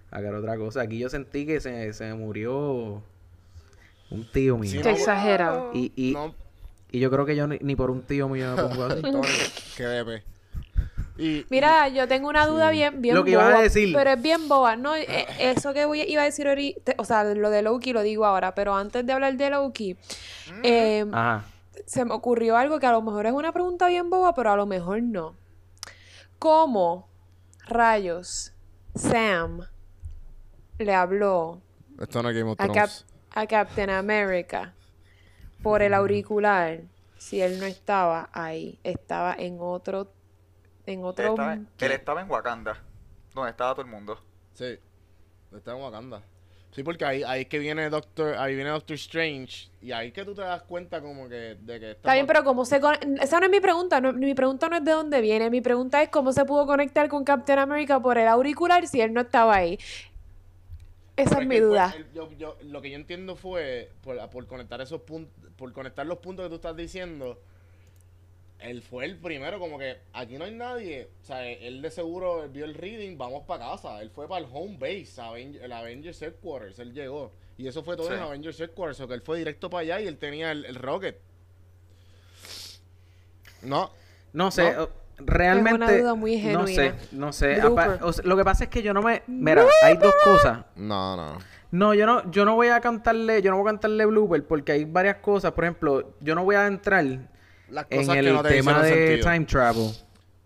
Acá era otra cosa. Aquí yo sentí que se, se me murió un tío mío. Sí, Qué no, exagerado. Y, y, No, y yo creo que yo ni, ni por un tío mío me pongo así. Tony, Y, Mira, yo tengo una duda bien, bien Lo que ibas a boba, decir. Pero es bien boba. No, Eh, eso que voy, iba a decir ahorita, o sea, lo de Loki lo digo ahora, pero antes de hablar de Loki, eh, Ajá. se me ocurrió algo que a lo mejor es una pregunta bien boba, pero a lo mejor no. ¿Cómo rayos Sam le habló esto no es Game of a, Cap- a Captain America por el auricular si él no estaba ahí? Estaba en otro... En él otro... estaba, él estaba en Wakanda, donde estaba todo el mundo. Sí. Está en Wakanda. Sí, porque ahí, ahí es que viene Doctor, ahí viene Doctor Strange. Y ahí que tú te das cuenta como que de que Está bien, pero ¿cómo se con- Esa no es mi pregunta. no- mi pregunta no es de dónde viene. Mi pregunta es cómo se pudo conectar con Captain America por el auricular si él no estaba ahí. Esa Pero es es mi que, duda. pues, el- yo- yo- lo que yo entiendo fue, por, por conectar esos puntos, por conectar los puntos que tú estás diciendo, él fue el primero, como que aquí no hay nadie. O sea, él de seguro vio el reading, vamos para casa. Él fue para el home base, Aven- el Avengers Headquarters, él llegó. Y eso fue todo Sí. en Avengers Headquarters, o que él fue directo para allá y él tenía el, el Rocket. No, No sé, ¿No? realmente. Es una duda muy No sé, genuina. no sé. Blooper. Apa- o sea, lo que pasa es que yo no me. Mira, hay dos cosas. no, no. No, yo no, yo no voy a cantarle, yo no voy a cantarle blooper porque hay varias cosas. Por ejemplo, yo no voy a entrar Las en cosas el que no te tema de sentido. time travel.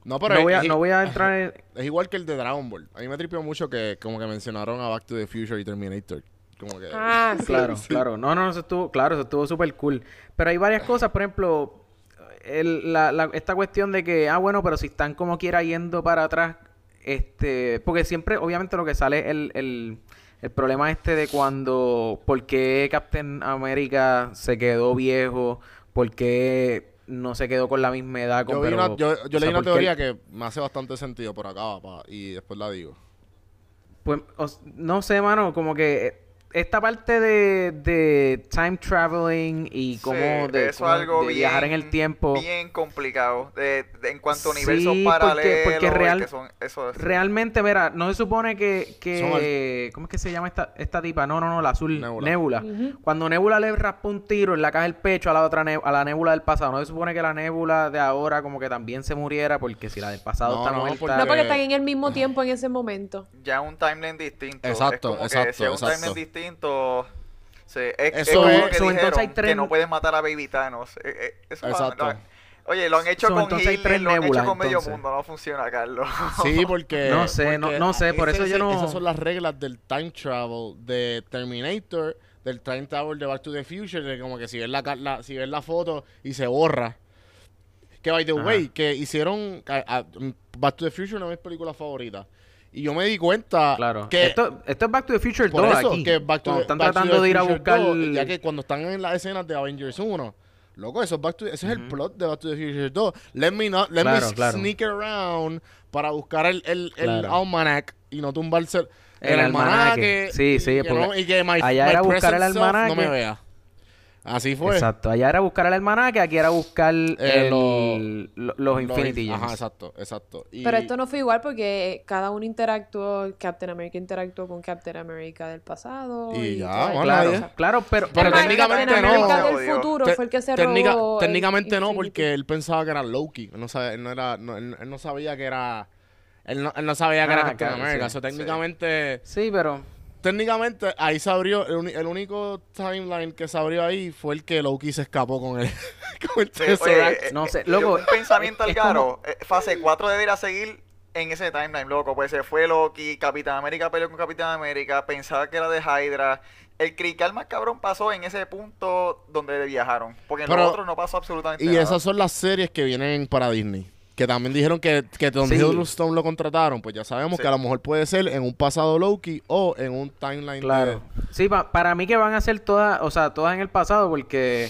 No, pero no, voy a, es- no voy a entrar en. Es igual que el de Dragon Ball. A mí me tripió mucho que como que mencionaron a Back to the Future y Terminator. Como que... Ah, sí. Claro, claro. No, no, eso estuvo, claro, eso estuvo súper cool. Pero hay varias cosas, por ejemplo, el- la, la- esta cuestión de que, ah, bueno, pero si están como quiera yendo para atrás, este, porque siempre, obviamente, lo que sale es el, el, el problema este de cuando, ¿por qué Captain America se quedó viejo? ¿Por qué no se quedó con la misma edad? Con, Yo, vi pero- una, yo, yo o sea, leí una ¿por qué teoría que me hace bastante sentido por acá, papá, y después la digo. Pues, os- no sé, mano, como que eh, esta parte de, de time traveling y como Sí, de, eso cómo algo de bien, viajar en el tiempo. Bien complicado. De, de- en cuanto a Sí, universos porque- paralelos. porque y real- que son- eso es- Realmente, mira, no se supone que, que Son ¿cómo es que se llama esta, esta tipa? No, no, no, la azul, Nebula. Nebula. Ujú. Cuando Nebula le raspa un tiro en la caja del pecho a la otra ne- a la Nebula del pasado, no se supone que la Nebula de ahora como que también se muriera porque si la del pasado No, está no, muerta. porque- No porque están en el mismo tiempo en ese momento. ya un timeline distinto. Exacto, es como exacto, que si es un exacto. timeline distinto. Sí, es, es Eso como es- que so, dijeron entonces hay tres- que no puedes matar a Baby Thanos. Eh, eh, eso Exacto. lo- oye, lo han hecho So, con entonces hay Hitler, tres lo han Nebulas, hecho con medio entonces. mundo. No funciona, Carlos. Sí, porque... No sé, no- porque no sé, por ese- eso yo no- Esas son las reglas del time travel de Terminator, del time travel de Back to the Future, de como que si ves la, la- si ves la foto y se borra. Que, by the Ajá. way, que hicieron... a- a- Back to the Future es una de mis películas favoritas. Y yo me di cuenta Claro. que... esto, esto es Back to the Future Por 2 eso, aquí. que Back to están Back to tratando the de ir a buscar... 2, ya que cuando están en las escenas de Avengers 1, loco, eso es, Back to- ese es el plot de Back to the Future 2. Let me, not, let Claro, me claro. sneak around para buscar el, el, el almanac y no tumbarse el, El almanaque. Sí, y sí, que porque no- y que my, allá my era buscar el almanaque. no me vea. Así fue. Exacto. Allá era buscar al almanaque, aquí era buscar Eh, el- lo- los Infinity Ajá, exacto, exacto. Y- Pero esto no fue igual porque cada uno interactuó, Captain America interactuó con Captain America del pasado. Y Y, ya, bueno, Claro, claro, pero, Pero técnicamente Captain no. America del futuro Te- fue el que se técnica- robó el técnicamente no, porque él pensaba que era Loki. Él no, sabe- él no era, no, él, él no sabía que era. Él no, él no sabía que Ah, era Captain claro, America. sí. So, técnicamente, Sí, pero... técnicamente ahí se abrió. El, el único timeline que se abrió ahí fue el que Loki se escapó con el, con el Sí, oye, Tesseract. eh, No sé, eh, loco, Un pensamiento al como- caro. eh, Fase 4 debería seguir en ese timeline, loco. Pues se fue Loki, Capitán América peleó con Capitán América, pensaba que era de Hydra. El crical más cabrón pasó en ese punto donde viajaron. Porque en Pero- los otros no pasó absolutamente Y nada. esas son las series que vienen para Disney. Que también dijeron que, que donde Sí. Hiddleston lo contrataron, pues ya sabemos Sí. que a lo mejor puede ser en un pasado Loki o en un timeline Claro. Sí, pa- para mí que van a ser todas, o sea, todas en el pasado porque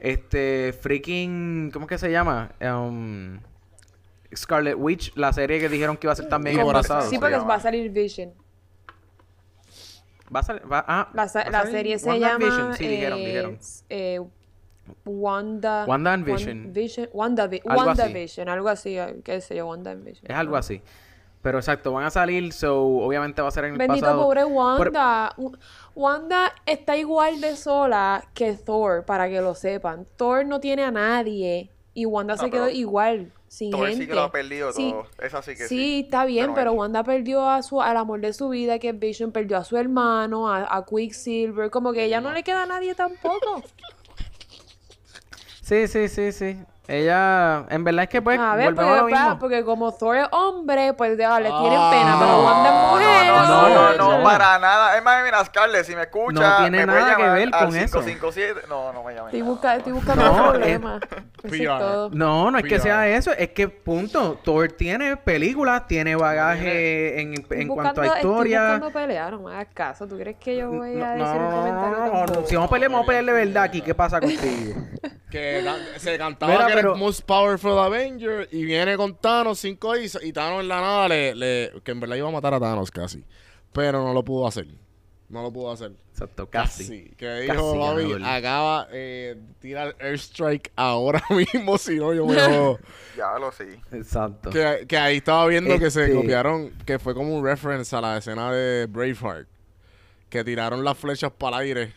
este freaking, ¿cómo es que se llama? Um, Scarlet Witch, la serie que dijeron que iba a ser también en el pasado. Sí, porque va a salir Vision. Va a salir, va, ah, La, va a la salir serie se llama. Sí, dijeron, eh, dijeron. eh, Wanda. Wanda and Vision. Vision Wanda, Vi- Algo así. WandaVision, algo así, eh, qué sé yo, Wanda and Vision. Es algo así. Pero exacto, van a salir, so obviamente va a ser en el Bendito pasado. pobre Wanda. Wanda está igual de sola que Thor, para que lo sepan. Thor no tiene a nadie y Wanda No, se quedó igual, sin Thor gente. sí que lo ha perdido Sí. todo. Esa sí que sí. Sí, está bien, Pero Wanda perdió a su, al amor de su vida, que es Vision, perdió a su hermano, a, a Quicksilver, como que ella no le queda a nadie tampoco. Sí, sí, sí, sí. Ella, en verdad es que pues, a ver, volvemos a lo porque, pa- porque como Thor es hombre, pues ya, le tienen Ah. pena, pero No, Wanda es No, mujer. no, no, no, no, no, no. para nada. Es más, mira, Scarlett, si me escucha, No tiene me nada que ver con eso. 557. No, no me llames. Estoy, busca- estoy buscando No, un problema. Eso es PR. todo. No, no es que sea eso, es que punto. Thor tiene películas, tiene bagaje en, en cuanto a historia. Estoy buscando pelear, no me hagas caso. ¿Tú crees que yo voy a No, decir un no, no, comentario no, no? Si vamos a pelear, vamos a pelear de verdad aquí. ¿Qué pasa contigo? Que se cantaba Mira, que era pero- el most powerful Avenger y viene con Thanos 5 y, y Thanos en la nada le, le- que en verdad iba a matar a Thanos casi. Pero no lo pudo hacer. No lo pudo hacer. Exacto, casi. Que Casi dijo, Bobby, acaba eh, tirar airstrike ahora mismo, si no yo me jodo". Ya lo sí. Exacto. que, que ahí estaba viendo que se Este- copiaron, que fue como un reference a la escena de Braveheart. Que tiraron las flechas para el aire.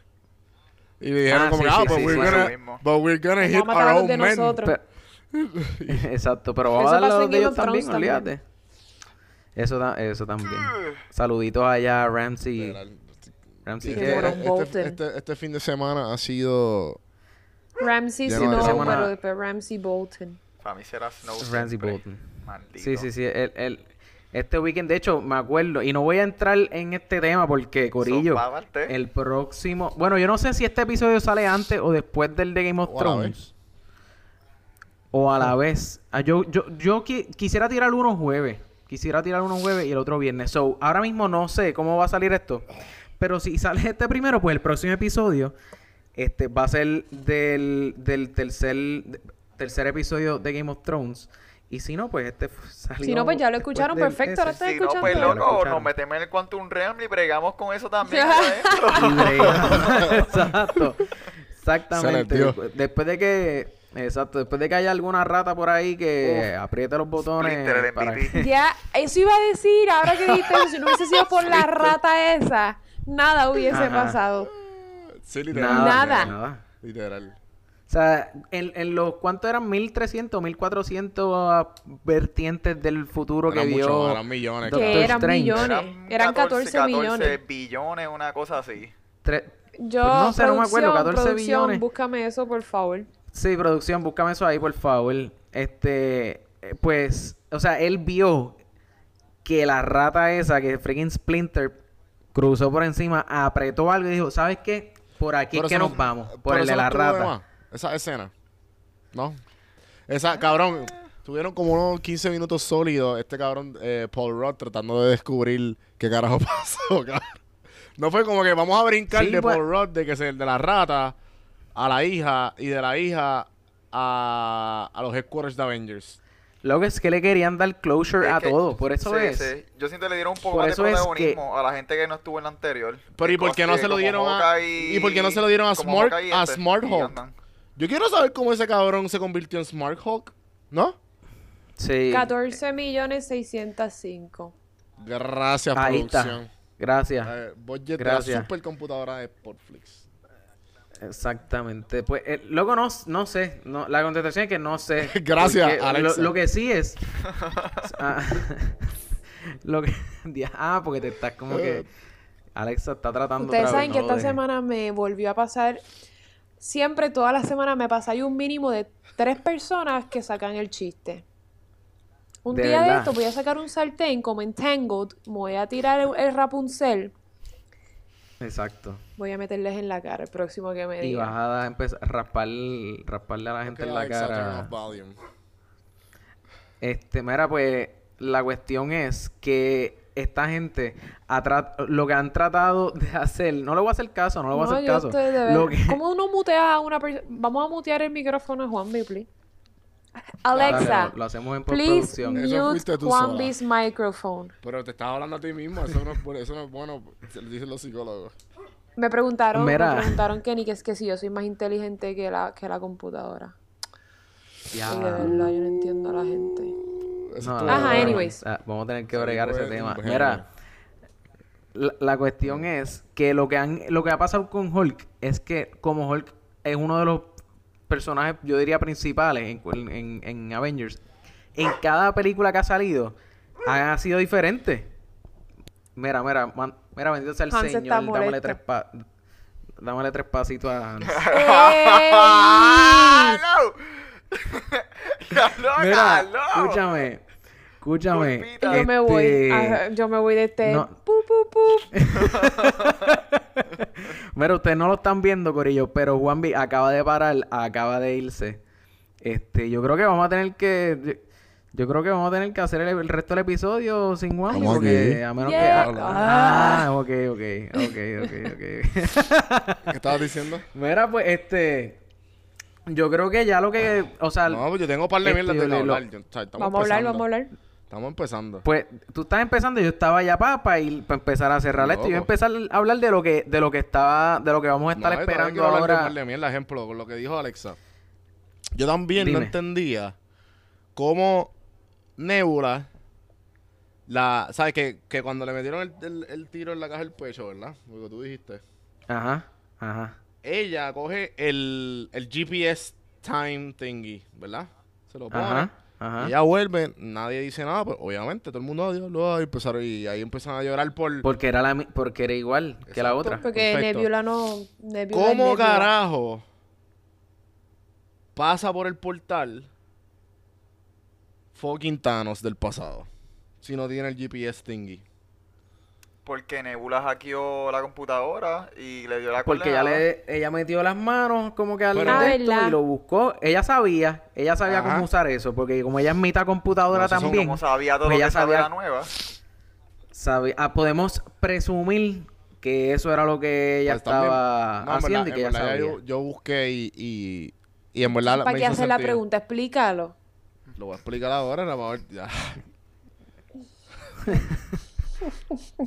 Y dijeron Ah, como sí, que, ah, sí, but, sí, we're gonna, mismo. but we're gonna Vamos hit our own de men. nosotros. Exacto, pero vamos a dar pasó los en de ellos también, olvídate. Eso, da- eso también. Saluditos allá a Ramsey. Ramsey Sí, que... Este, Bolton. este- este fin de semana ha sido Ramsey no, semana- pero después Ramsey Bolton. Para mí será Snow. Ramsey siempre. Bolton. Maldito. Sí, sí, sí. El, el- este weekend, de hecho, me acuerdo, y no voy a entrar en este tema porque, Corillo, el próximo... Bueno, yo no sé si este episodio sale antes o después del de Game of O a la Thrones. O a la vez. Ah, yo yo, yo qui- quisiera tirar uno jueves. Quisiera tirar uno jueves y el otro viernes. So, ahora mismo no sé cómo va a salir esto. Pero si sale este primero, pues el próximo episodio este va a ser del, del tercer, tercer episodio de Game of Thrones. Y si no, pues este salió Si no, pues ya lo escucharon, perfecto, ahora ese. está Si no, escuchando. pues Ya lo loco, nos metemos en el Quantum Realm y bregamos con eso también. Exacto. Exactamente. Después de que... Exacto. Después de que haya alguna rata por ahí que apriete los botones... Para Ya, eso iba a decir, ahora que dijiste eso, si no hubiese sido por la rata esa, nada hubiese Ajá. pasado. sí, Nada. Nada. nada. Literal. O sea, en, en los... ¿Cuánto eran? 1300, 1400 vertientes del futuro que Eran vio... muchos, eran millones. Doctor Que eran Strange. millones, eran 14, millones. billones, una cosa así. Tre- Yo, Pues no sé, no me acuerdo, producción, 14 producción, billones. búscame eso, por favor. Sí, producción, búscame eso ahí, por favor. Este, eh, pues, o sea, él vio que la rata esa, que freaking Splinter, cruzó por encima, apretó algo y dijo, ¿sabes qué? Por aquí es que nos no- vamos, por el de la rata. Esa escena. ¿No? Esa, cabrón, tuvieron como unos 15 minutos sólidos este cabrón eh, Paul Rudd tratando de descubrir qué carajo pasó, cabrón. No fue como que vamos a brincar Sí, de pues- Paul Rudd de que es el de la rata a la hija y de la hija a, a los headquarters de Avengers. Lo que es que le querían dar closure Es a que- todo. Por eso sí, es. sí. Yo siento que le dieron un poco Por más de eso es que- protagonismo a la gente que no estuvo en la anterior. Pero ¿y por qué no se lo dieron a- y por qué no se lo dieron a como Smart- a este, Smart andan. Yo quiero saber cómo ese cabrón se convirtió en Smart Hulk. ¿No? Sí. 14 millones 605. Gracias, Ahí producción. está. Gracias. Eh, budget de Gracias. la supercomputadora de Portflix. Exactamente. Pues, eh, luego no, no sé. No, la contestación es que no sé. Gracias, Porque Alexa. Lo, lo que sí es. Ah, lo que, ah, porque te estás como que. Alexa está tratando. Ustedes otra vez, saben que no esta semana me volvió a pasar. Siempre, toda la semana me pasa. Hay un mínimo de tres personas que sacan el chiste. Un De día de esto voy a sacar un sartén como en Tangled. Me voy a tirar el, el Rapunzel. Exacto. Voy a meterles en la cara el próximo que me Y diga. vas a empezar a raspar, rasparle a la gente en la cara. Este, mira, pues la cuestión es que esta gente lo que han tratado de hacer, no le voy a hacer caso, no le voy a hacer yo caso. estoy de Lo ver- que- ¿Cómo uno mutea a una persona? Vamos a mutear el micrófono de Juan B, please. Dale, Alexa, lo, lo hacemos en please postproducción. Eso mute Juan. B's microphone. Pero te estás hablando a ti mismo. Eso no es, eso no es bueno. Se lo dicen los psicólogos. Me preguntaron, Mira. me preguntaron Kenny que es que si yo soy más inteligente que la, que la computadora. Ya. Y de verdad yo no entiendo a la gente. No, no, Ajá, anyways. Ah, Vamos a tener que Sí, bregar ese tema. Mira, la, la cuestión es que lo que han, lo que ha pasado con Hulk es que como Hulk es uno de los personajes, yo diría principales en, en- en Avengers, en cada película que ha salido ha sido diferente. Mira, mira, man- mira, bendito sea el Hans Señor, dámosle tres pa dámosle tres pasitos a Hans. ¡Ah, Mira, escúchame, escúchame. Yo me voy, este, ajá, yo me voy de este. no. pu, pu, pu. Mira, ustedes no lo están viendo, Corillo, pero Juanvi acaba de parar, acaba de irse. Este, yo creo que vamos a tener que. Yo, creo que vamos a tener que hacer el, el resto del episodio sin Juanvi, porque a menos Yeah. que. Ah, ah, ok, ok, ok, ok, ok. ¿Qué estabas diciendo? Mira, pues, este. Yo creo que ya lo que. O sea, No, pues yo tengo un par de Este, mierdas de lo- hablar. Yo- o sea, estamos Vamos a hablar, vamos a hablar. Estamos empezando. Pues tú estás empezando, yo estaba ya para empezar a cerrar esto. Yo voy a Loco. empezar a hablar de lo que de lo que estaba de lo que vamos a estar No, yo esperando de ahora. de mierda, ejemplo, con lo que dijo Alexa. Yo también no entendía cómo Nebula, la, ¿sabes? Que, que cuando le metieron el, el- el tiro en la caja del pecho, ¿verdad? Lo que tú dijiste. Ajá, ajá. Ella coge el, el GPS time thingy, ¿verdad? Se lo pone. Ajá, ajá. Ella vuelve, nadie dice nada, pues obviamente todo el mundo adiós, lo y empezaron y ahí empezaron a llorar por Porque era la mi- porque era igual que la otra. Porque Perfecto. Nebula no. Nebula ¿Cómo Nebula. carajo pasa por el portal fucking Thanos del pasado? Si no tiene el GPS thingy. Porque Nebula hackeó la computadora y le dio la Porque ella le ella metió las manos como que al Pero- Ah, texto y lo buscó. Ella sabía, ella sabía Ajá. cómo usar eso, porque como ella es mitad computadora No, también, Como sabía todo pues lo ella que sabía sabía- la nueva. ah, podemos presumir que eso era lo que ella Pues también- estaba No, haciendo verdad- y que ella sabía. Yo, yo busqué y, y, y en verdad ¿Para qué hacer la pregunta? Explícalo. Lo voy a explicar ahora, nada más.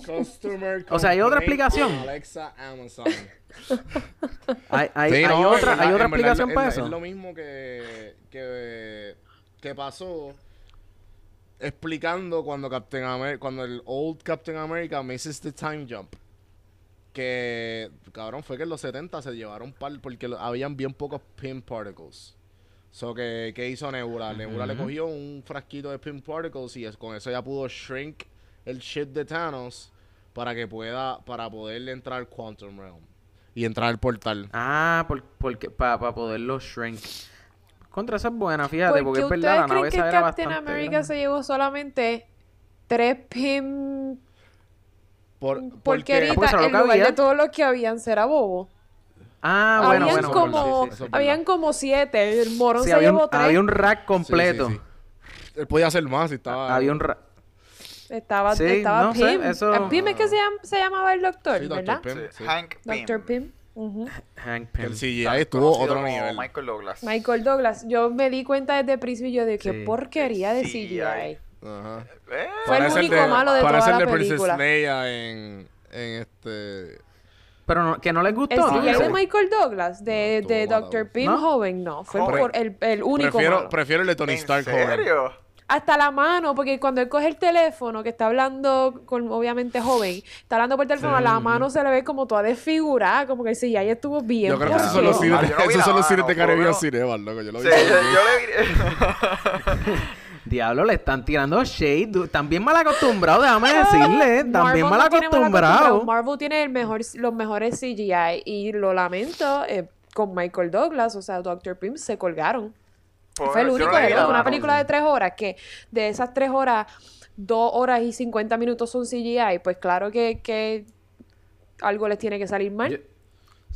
Customer O sea, ¿hay otra explicación? Alexa Amazon. Hay, hay- Sí, hay no, otra, hay otra explicación para es, eso. Es lo mismo que, que, que pasó explicando cuando Captain Amer- cuando el old Captain America misses the time jump. Que, cabrón, fue que en los 70 se llevaron par porque lo- habían bien pocos pin particles. So, que, ¿qué hizo Nebula? Nebula le cogió un frasquito de pin particles y es- con eso ya pudo shrink el shit de Thanos para que pueda, para poder entrar al Quantum Realm y entrar al portal. Ah, por, porque para poderlo shrink. Contra esa es buena, fíjate, ¿Por porque es verdad, la nave creen que esa era Captain bastante America grande. se llevó solamente tres pin Por, Ah, porque lo en lugar de todos los que habían? ¿Será bobo? Ah, bueno, habían bueno, bueno, como, sí, habían como siete. El morón Sí, se había, un, llevó tres. había un rack Sí, sí, completo. sí. Él podía hacer más si estaba. Había un rack. Estaba, Sí, estaba no sé, Pym. eso- Eh, Pym es que se, llam- se llamaba el doctor, Sí. ¿verdad? Pym, Sí, sí. Hank Pym. Doctor Pym. Ujú. Hank Que el Pym. CGI Tan estuvo otro nivel. Michael Douglas. Michael Douglas, yo me di cuenta desde el principio de qué Sí. porquería de CGI. ay. Ajá. Eh, Fue el Parece único malo de parece toda el la de Princess película. Leia en, en este... Pero no- que no les El gustó, ¿no? CGI de Ese. Michael Douglas, de, No, de Dr. Pym ¿No? joven, no. Fue por el, el único Prefiero, malo. prefiero el de Tony ¿En Stark joven. serio? Hasta la mano, porque cuando él coge el teléfono, que está hablando con, obviamente, joven, está hablando por teléfono, Sí. la mano se le ve como toda desfigurada, como que el CGI estuvo bien. Yo creo que esos son los cines, Ah, yo no vi esos la son los mano, cines de lo Caribbean Cinema, loco. Yo lo vi. Sí, yo, yo le vi. Diablo, le están tirando shade. Están bien mal acostumbrados, déjame decirle. Están Marvel bien mal tiene mal acostumbrados. acostumbrado. Marvel tiene el mejor, los mejores CGI y lo lamento, eh, con Michael Douglas, o sea, Dr. Pym se colgaron. Pues, Fue el único no de una película de tres horas que de esas tres horas, dos horas y cincuenta minutos son CGI, pues claro que, que algo les tiene que salir mal. Yo-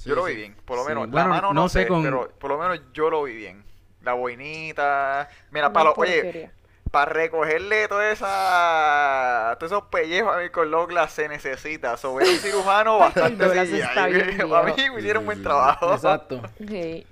Yo lo vi sí. bien, por lo Sí, menos. bueno, la mano no, no sé con- pero por lo menos yo lo vi bien. La boinita. Mira, para los, oye, para recogerle toda esa, todos esos pellejos a Michael Douglas se necesita. Sobre un cirujano bastante CGI. bien A mí me hicieron Sí, buen sí, trabajo. Exacto. Sí.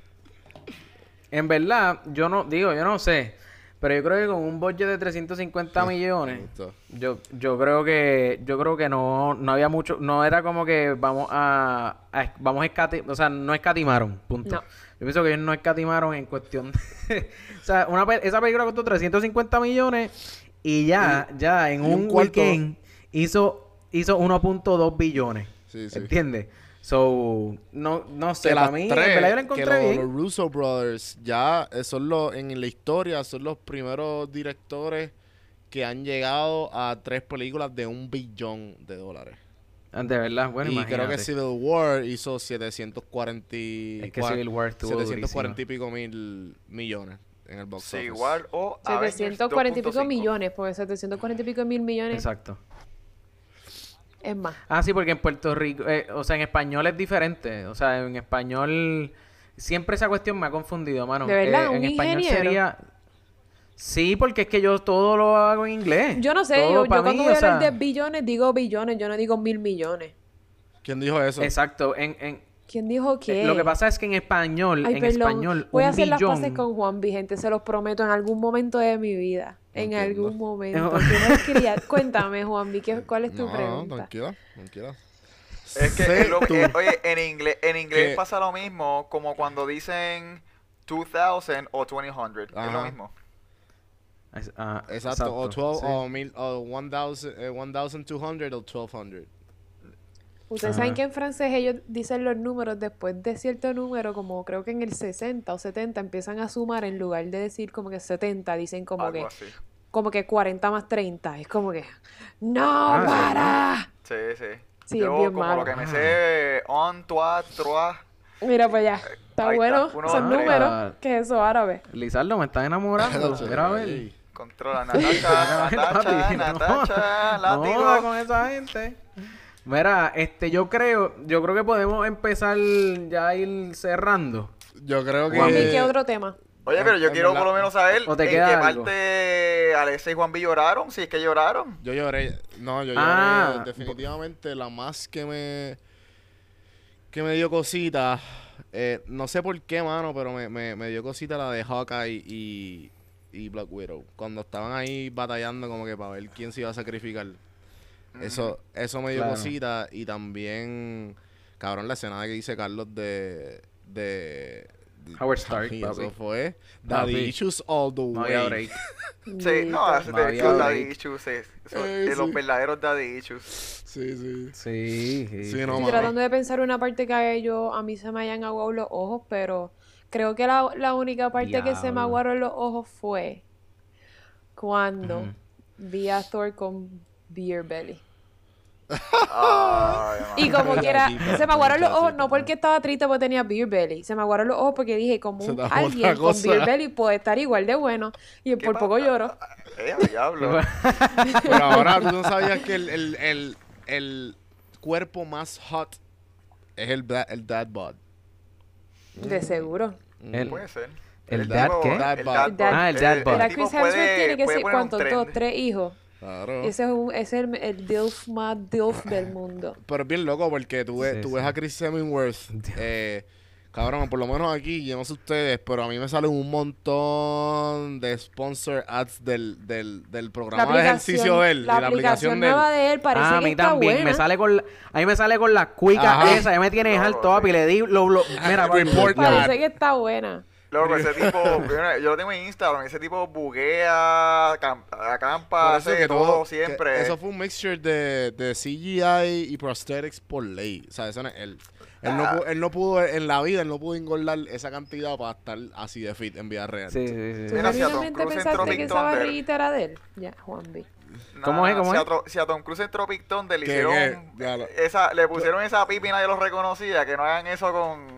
En verdad, yo no, digo, yo no sé. Pero yo creo que con un budget de 350 Me millones, yo, yo creo que, yo creo que no, no había mucho, no era como que vamos a, a- vamos a escatimar, o sea, no escatimaron, punto. No. Yo pienso que ellos no escatimaron en cuestión de, o sea, una, pe- esa película costó 350 millones y ya, ya en un un, weekend hizo, hizo 1.2 billones. Sí, sí. ¿Entiendes? So, no, no sé, que para mí, en tres, yo la que encontré los, bien. los Russo Brothers ya son los, en la historia, son los primeros directores que han llegado a tres películas de un billón de dólares. Ah, De verdad, bueno, y creo que. Civil War hizo 740 y Es que Civil War estuvo 740 y pico mil millones en el box Sí, office. igual o Avengers 740 y pico 2.5. millones, porque 740 y pico mil millones Exacto. Es más. Ah, sí, porque en Puerto Rico, eh, o sea, en español es diferente. O sea, en español siempre esa cuestión me ha confundido, mano. ¿De verdad? Eh, ¿Un en español ingeniero? sería... Sí, porque es que yo todo lo hago en inglés. Yo no sé, Todo yo, cuando mí, voy a sea, hablar de billones digo billones, yo no digo mil millones. ¿Quién dijo eso? Exacto. En, en- ¿Quién dijo qué? eh, lo que pasa es que en español, Ay, en perdón. español, Voy a hacer las paces con Juan Vigente, se los prometo, en algún momento de mi vida. En Entiendo. algún momento. No. Cuéntame, Juan ¿qué- ¿cuál es tu no, pregunta? tranquila, tranquila. Es que es lo- eh, oye, en inglés, en inglés pasa lo mismo como cuando dicen 2000 o 2000. Es lo Ajá. mismo. Es- ah, Exacto, o 12 sí. o, mil, o 1000, eh, 1200 o 1200. Ustedes Ajá. saben que en francés ellos dicen los números después de cierto número, como creo que en el 60 o 70 empiezan a sumar en lugar de decir como que 70, dicen como Algo que así. Como que 40 más 30. Es como que ¡No, Ah, para! Sí, sí. Sí, Yo es bien como malo. lo que me Ah. sé, on, trois, trois. Mira para allá. Está Ahí está, bueno. uno, Son tres. números. ¿Qué es eso árabe? Lizardo, me estás enamorando. Mira, a ver. Controla Natacha, Natacha. Natacha, No, con esa gente. Mira, este, yo creo, yo creo que podemos empezar ya a ir cerrando. Yo creo que... Juan, ¿qué otro tema? Oye, pero yo quiero por lo menos saber ¿O en qué algo? parte Alexa y Juan B lloraron, si es que lloraron. Yo lloré. No, yo lloré. Ah, definitivamente la más que me. que me dio cosita. eh, no sé por qué, mano, pero me, me, me dio cosita la de Hawkeye y, y Black Widow. Cuando estaban ahí batallando, como que para ver quién se iba a sacrificar. Eso, eso me dio Claro. cosita. Y también, cabrón, la escena que dice Carlos de. de Howard Stark, Ay, papi. Eso fue. Daddy Papi. issues all the No way. había break. Sí, no, No de los break. daddy issues, sí. Son Eh, de los sí. verdaderos daddy issues. Sí, sí. Sí, sí. Sí, no, Estoy tratando de pensar una parte que a ellos, a mí se me hayan aguado los ojos, pero creo que la, la única parte que se me Diablo. aguaron los ojos fue cuando Ujú. vi a Thor con Beer Belly. Ay, Y como quiera, se me aguaron los ojos, no porque estaba triste porque tenía Beer Belly, se me aguaron los ojos porque dije, como un- alguien con. Beer Belly puede estar igual de bueno, y ¿Qué por poco lloro. Eh, diablo. Pero ahora tú no sabías que el, el, el, el cuerpo más hot es el, el dad bod. De seguro. El- Puede ser. ¿El dad qué? el Dad bod. Ah, el dad bod. Tipo Chris Hemsworth tiene que ser, ¿cuántos? Dos, tres hijos. Claro. Ese es, un, ese es el, el DILF más DILF del mundo. Pero es bien loco porque tú ves, Sí, tú sí. ves a Chris Hemsworth. eh, cabrón, por lo menos aquí, yo no sé ustedes, pero a mí me salen un montón de sponsor ads del, del, del programa de ejercicio de él. la y la aplicación de él. de él parece Ah, a que mí está también. buena. Me sale con la- a mí me sale con las cuicas Ajá. esa. Ya me tiene Loco, alto, papi. sí. Le di lo, lo- Mira, Parece que está buena. Loco, ese tipo, yo, lo tengo en Instagram, ese tipo buguea, cam- acampa, hace que todo todo- que siempre. Eso fue un mixture de, de CGI y prosthetics por ley. O sea, eso no es él. Él, no, Ah. pu- él no pudo, en la vida, él no pudo engordar esa cantidad para estar así de fit en vida real. Sí, sí, sí. ¿Tú Mira, si a Tom Cruise que esa barriguita era de él? Ya, Juan B. Nah, ¿Cómo es? ¿Cómo si es? A Tro- si a Tom Cruise en Tropic Thunder le ¿Qué, hicieron qué? Ya lo- esa, le pusieron esa pipi y nadie lo reconocía, que no hagan eso con,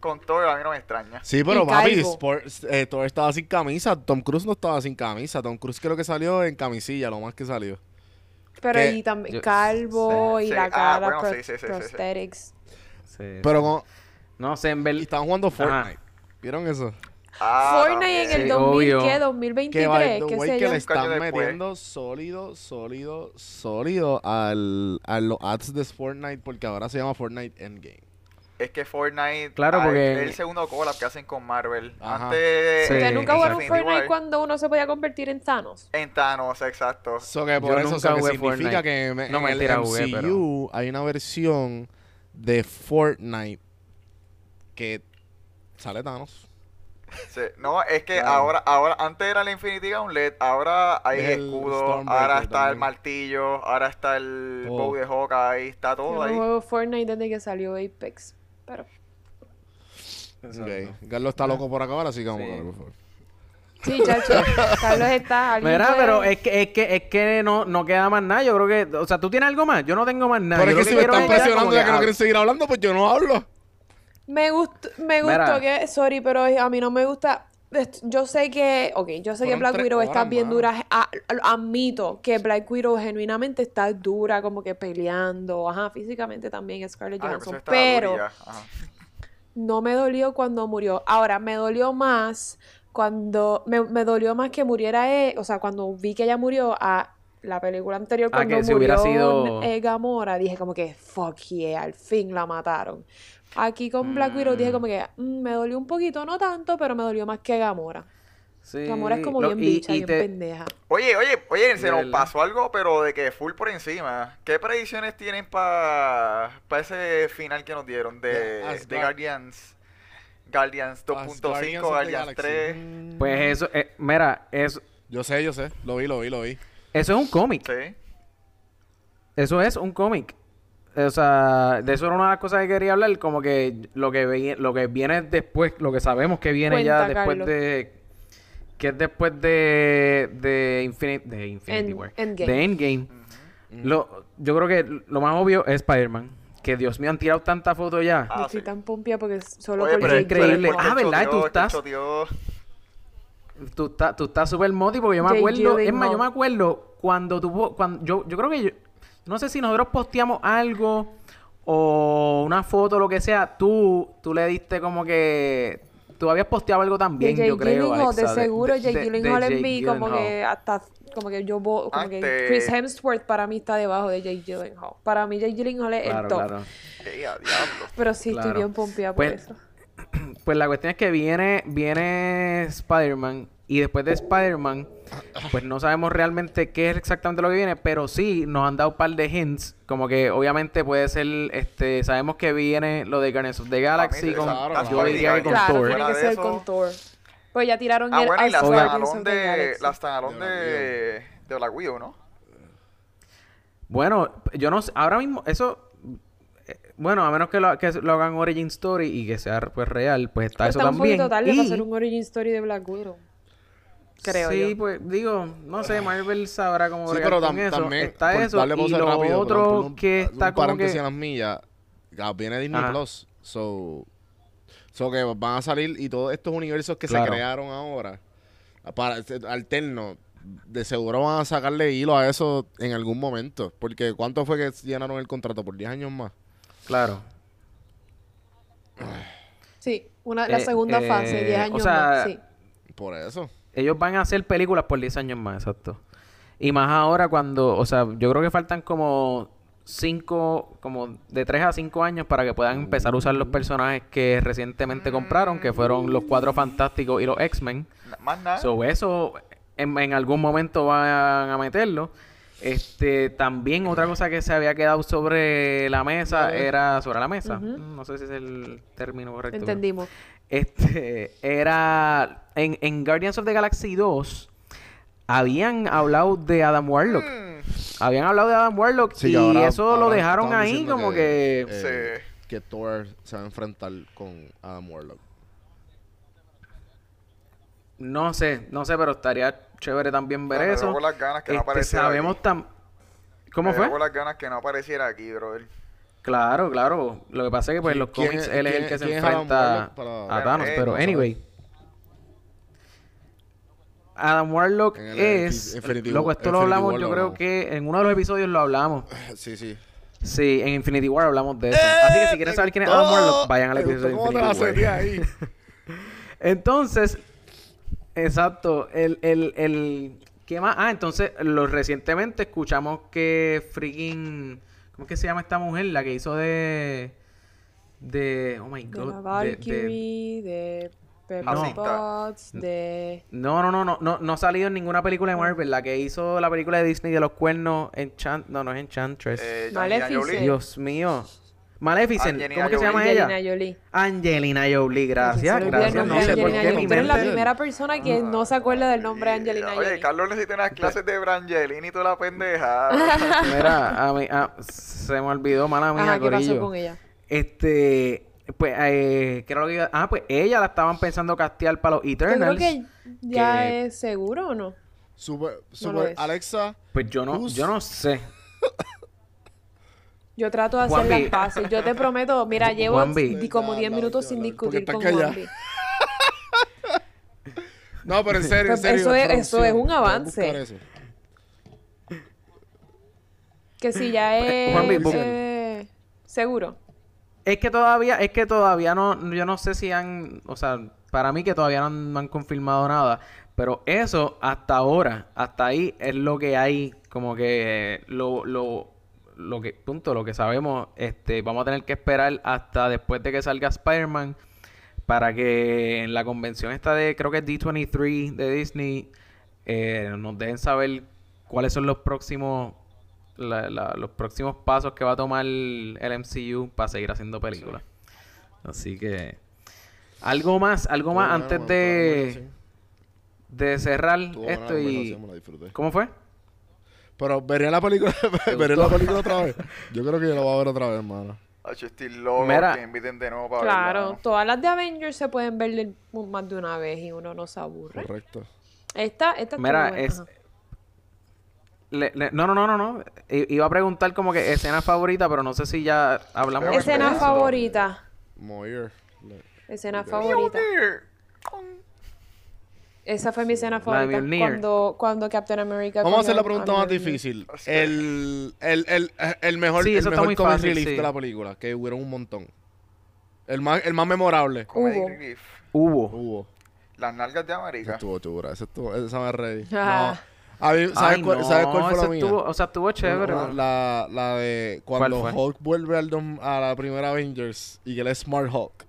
con Thor, a mí no me extraña. Sí, pero Y papi. Sport- eh, Thor estaba sin camisa. Tom Cruise no estaba sin camisa. Tom Cruise creo que salió en camisilla, lo más que salió. Pero Que- y también yo- calvo y Sí, la ah, cara, bueno, pro- sí, sí, sí, sí, sí. prosthetics. Sí, Pero con, No sé, en y verdad. estaban jugando Ajá. Fortnite. ¿Vieron eso? Ah, Fortnite en el Sí, 2000, obvio. ¿qué? Que, by 2023, the qué way, sé que yo. le están metiendo sólido, sólido, sólido al, a los ads de Fortnite porque ahora se llama Fortnite Endgame. Es que Fortnite Claro, ah, porque- es el segundo collab que hacen con Marvel. Ajá. Antes Sí. ¿Ustedes en nunca jugaron Infinity Fortnite War, cuando uno se podía convertir en Thanos? En Thanos, exacto. So que por Yo eso nunca so que jugué significa Fortnite. que me- No, en mentira, el jugué, pero- MCU hay una versión de Fortnite que sale Thanos. Sí, No, es que Claro. ahora, ahora, antes era el Infinity Gauntlet, ahora hay el escudo, ahora está también. el martillo, ahora está el Todo. bow de Hawkeye, está Yo todo no ahí. juego Fortnite desde que salió Apex. Pero. Carlos está loco por acabar, así que vamos Sí. a ver, por favor. sí, chacho. Carlos está. ¿alguien Mira, puede- pero es que, es que, es que no, no queda más nada. Yo creo que, o sea, ¿tú tienes algo más? Yo no tengo más nada. Pero Yo es que si me están presionando ya que no quieren seguir hablando, pues yo no hablo. Me gustó, me gustó Mira. que, sorry, pero a mí no me gusta. Yo sé que, ok, yo sé que Black Widow está bien mano. dura. a- admito que Black Widow genuinamente está dura, como que peleando. Ajá, físicamente también Scarlett Ah, Johansson. Pero no me dolió cuando murió. Ahora, me dolió más cuando. Me, me dolió más que muriera él. O sea, cuando vi que ella murió a la película anterior, Ah, cuando que si murió hubiera sido- eh, Gamora, dije como que fuck yeah, al fin la mataron. Aquí con Black Widow dije Mm. como que "Mm, me dolió un poquito, no tanto, pero me dolió más que Gamora. Sí, Gamora es como lo- bien y- bicha, y bien te- pendeja. Oye, oye, oye, se nos pasó algo, pero de que full por encima. ¿Qué predicciones tienen para ese final que nos dieron de, De de. Guardians? Guardians 2.5, Guardians of Guardians the 3. Galaxy. Pues eso, eh, mira, eso, Yo sé, yo sé. Lo vi, lo vi, lo vi. eso es un cómic. Sí. Eso es un cómic. O sea, de eso era una de las cosas que quería hablar, como que lo que ve- lo que viene después, lo que sabemos que viene ya después Carlos. de que es después de de Infinite de Infinity End- War, Endgame. de Endgame. Lo, yo creo que lo más obvio es Spider-Man, que Dios mío han tirado tanta foto ya. Ah, Yo estoy sí. tan pompia porque solo Oye, pero es increíble. Ah, ¿verdad? Tú estás-. Tú estás tú estás súper moti porque yo me acuerdo, es más, yo me acuerdo cuando tú cuando yo yo creo que yo no sé si nosotros posteamos algo o una foto lo que sea, tú tú le diste como que tú habías posteado algo De también, Jake yo creo, Gyllenhaal, de Alexa, seguro de- Jake de- de Gyllenhaal en mí, como que hasta, como que yo, como que Antes- Chris Hemsworth para mí está debajo de Jake Gyllenhaal. Para mí Jake Gyllenhaal es Claro, el top. claro. Pero sí, Claro. estoy bien pompeada por Pues, eso. Pues la cuestión es que viene, viene Spider-Man y después de Spider-Man, pues no sabemos realmente qué es exactamente lo que viene, pero sí nos han dado un par de hints, como que obviamente puede ser, este, sabemos que viene lo de Guardians of the Galaxy, sí, con, claro, yo claro. diría que con Claro, Thor. tiene que Fuera de ser eso- con Thor. Pues ya tiraron Ah, el bueno, y las As Guardians de, Galaxy. De Black de, de Black Widow, ¿no? Bueno, yo no sé, ahora mismo, eso, eh, bueno, a menos que lo, que lo hagan Origin Story y que sea pues real, pues está Pues eso está un también. poquito tarde Y- para hacer un origin story de Black Widow. Creo sí, yo. pues digo, no sé, Marvel sabrá cómo Sí, pero con eso. también, está por eso darle y lo rápido, otro por un- que un está como paréntesis que en las millas, viene Disney Ajá. Plus, so, so que van a salir y todos estos universos que Claro. se crearon ahora, para alternos, de seguro van a sacarle hilo a eso en algún momento, porque ¿cuánto fue que llenaron el contrato? ¿Por 10 años más? claro. Sí, una, la Eh, segunda eh, fase, 10 o años sea, más. Sí. Por eso. Ellos van a hacer películas por 10 años más, exacto. Y más ahora cuando, o sea, yo creo que faltan como cinco, como de 3 a 5 años para que puedan empezar a usar los personajes que recientemente compraron, que fueron los Cuatro Fantásticos y los X-Men. Más nada. So, eso en, en algún momento van a meterlo. Este, también otra cosa que se había quedado sobre la mesa era sobre la mesa. No sé si es el término correcto. pero- Entendimos. Este, era en, en Guardians of the Galaxy 2 habían hablado de Adam Warlock. Mm, Habían hablado de Adam Warlock Sí, y ahora- eso lo dejaron ahí como que... eh, Sí. que Thor se va a enfrentar con Adam Warlock. No sé, no sé, pero estaría chévere también ver eso. con las ganas que no Este, sabemos tam... ¿Cómo Me fue? las ganas que no apareciera aquí, brother. Claro, claro. Lo que pasa es que pues en los ¿Quién cómics él es el que se enfrenta para- a Thanos, Eh, pero anyway. Adam Warlock el es... Infinity- Loco, esto Infinity lo hablamos, War yo lo creo que en uno de los episodios lo hablamos. Sí, sí. Sí, en Infinity War hablamos de eso. Así que si quieren saber quién es Adam Warlock, vayan al Me episodio de Infinity War. ahí. Entonces, exacto, el, el, el, ¿qué más? Ah, entonces, lo recientemente escuchamos que freaking, ¿cómo es que se llama esta mujer? La que hizo de, de, oh my De god, la de- de- Valkyrie, de Pepper No. Potts, de... no, no, no, no, no, no ha salido en ninguna película de Marvel, la que hizo la película de Disney de los cuernos, Enchant, no, no es Enchantress. Eh. Dios mío. Maleficent, Angelina ¿cómo que se llama Jolie. ella? Angelina Jolie. Angelina Jolie, gracias, gracias. No sé por qué mi eres la mente... primera persona que no se acuerda del nombre de Angelina Oye, Jolie. Carlos necesita unas clases de Brangelina y toda la pendeja. Mira, a mí, ah, se me olvidó, mala mía, Ajá, ¿qué pasó con ella? Este, pues, eh, ¿qué era lo que iba- Ah, pues ella la estaban pensando castear para los Yo creo Eternals. que ya que- es seguro o no. Super, super es. Alexa. Pues yo no, Who's- yo no sé. Yo trato de hacer las paces. Yo te prometo, mira, llevo como Ya, 10 la minutos sin discutir con. Juanvi. No, pero en serio, en Pues serio. eso es- eso es un avance. Que si ya es Juanvi, bu- eh, seguro. Es que todavía, es que todavía no, yo no sé si han, o sea, para mí que todavía no han, no han confirmado nada, pero eso hasta ahora, hasta ahí es lo que hay, como que lo, lo, lo que, punto, lo que sabemos, este, vamos a tener que esperar hasta después de que salga Spider-Man para que en la convención esta de, creo que es D23 de Disney, eh, nos dejen saber cuáles son los próximos la- la- los próximos pasos que va a tomar el MCU para seguir haciendo películas. Así que algo más, algo más antes de, de cerrar esto y. ¿cómo fue? Pero vería la película, vería la película otra vez. Yo creo que yo la voy a ver otra vez, hermano. Hacho, estoy loco Mira. que inviten de nuevo para Claro, verla. todas las de Avengers se pueden ver de- más de una vez y uno no se aburre. Correcto. Esta, esta Mira, es le- le- no, no, no, no, no. I- iba a preguntar como que escena favorita, pero no sé si ya hablamos Pero de Escena eso. favorita. Moir. Escena favorita. Esa fue mi escena favorita. Cuando, cuando Captain America. Vamos a hacer la pregunta más difícil. El, el, el, el mejor, Sí, el mejor comic fácil, relief sí. de la película, que hubieron un montón. El más, el más memorable. Comedy Hubo. relief. Hubo. Hubo. Las nalgas de América. estuvo chura, esa estuvo, esa me reí. Ah. No. A mí, ¿sabes, Ay, cuál, no, ¿sabes cuál fue la mía? estuvo- o sea, estuvo chévere. La, la de cuando? Hulk vuelve al dom- a la primera Avengers y que él es Smart Hulk.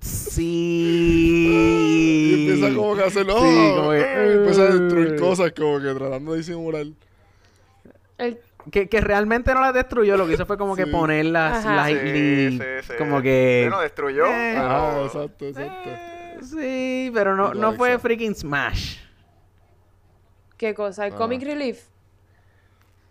Sí. Y empieza como que a. Sí, como que- empieza a destruir cosas como que tratando de disimular. El- Que, que realmente no las destruyó, lo que hizo fue como que Sí. ponerlas Ajá. Sí, lightly, sí, sí. como que... Bueno, destruyó. Eh. pero- Ah, exacto, exacto. Sí, pero no, no fue freaking Smash. ¿Qué cosa? ¿El Ah. Comic Relief?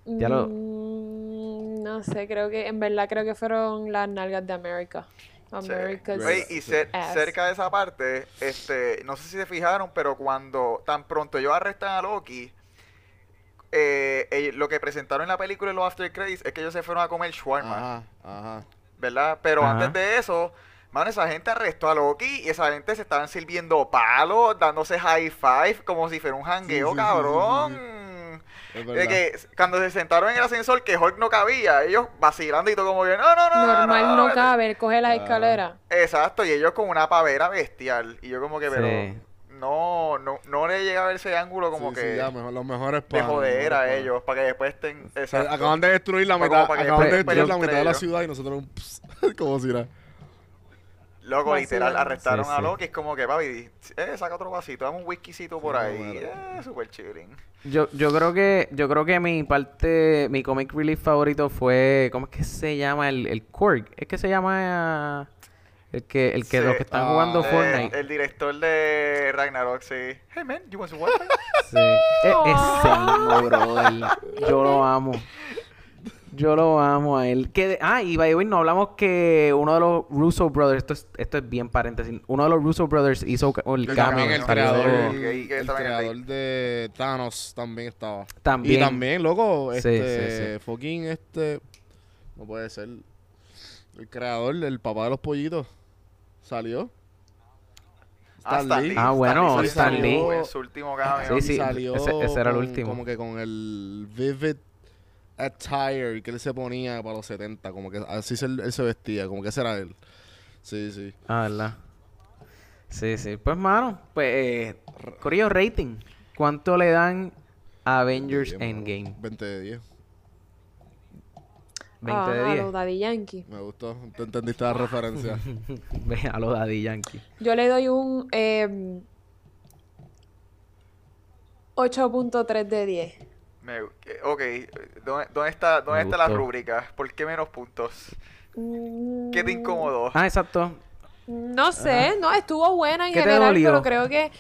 Ya lo- Mm, no sé, creo que, en verdad creo que fueron las nalgas de America. Sí. America's Oye, y cer- ass. cerca de esa parte, este, no sé si se fijaron, pero cuando tan pronto ellos arrestan a Loki, eh, ellos- lo que presentaron en la película en los After Credits es que ellos se fueron a comer shawarma, Ajá, ajá. ¿verdad? Pero Ajá. antes de eso, mano, esa gente arrestó a Loki y esa gente se estaban sirviendo palos, dándose high five, como si fuera un jangueo, sí, sí, sí, cabrón. Es De que cuando se sentaron en el ascensor que Hulk no cabía, ellos vacilando y todo como que no, no, no. Normal no vete". cabe, él coge las Ah. escaleras. Exacto, y ellos con una pavera bestial. Y yo como que, pero... No, no, no le llega a ver ese ángulo como Sí, que sí, ya, mejor- los mejores de panas, los joder a ellos, para que después estén... O sea, exacto. acaban de destruir la Para mitad, para acaban de destruir la mitad de la ciudad y nosotros un ps, como si nada. Loco, literal, arrestaron Sí, a sí. Loki. Es como que, papi, eh, saca otro vasito, dame un whiskycito por Sí, ahí. bueno. Eh, super chilling. Yo, yo creo que, yo creo que mi parte, mi comic relief favorito fue, ¿cómo es que se llama? El, el Korg. Es que se llama el que, el que Sí. los que están Ah, jugando Fortnite. El director de Ragnarok, sí. Hey man, you want some water? Sí. E- ese mismo, brother. Yo lo amo. Yo lo amo a él. Que de- ah, y by the way, no hablamos que uno de los Russo Brothers, esto es, esto es bien paréntesis, uno de los Russo Brothers hizo el. También el creador, que el también creador de Thanos también estaba. También. Y también, loco, Sí, este, sí, fucking este, no puede ser, el creador, el papá de los pollitos, salió. Ah, Stan Lee. Ah, bueno, Stan salió Lee. En su último cameo. Sí, sí. salió ese- ese era el con- último. Como que con el vivid attire que él se ponía para los 70, como que así se, él se vestía, como que ese era él. Sí, sí. Ah, ¿verdad? Sí, sí. Pues, mano, pues, eh, Corillo Rating. ¿Cuánto le dan a Avengers Bien, mano. Endgame? 20 de 10. 20 de Ajá, 10. los Daddy Yankee. Me gustó. Te entendiste la referencia. Ve a los Daddy Yankee. Yo le doy un em, 8.3 de 10. Me- ok, ¿dónde, dónde está, dónde está la rúbrica? ¿Por qué menos puntos? Mm, ¿Qué te incomodó? Ah, exacto. No sé, no, estuvo buena en ¿Qué te general, pero creo que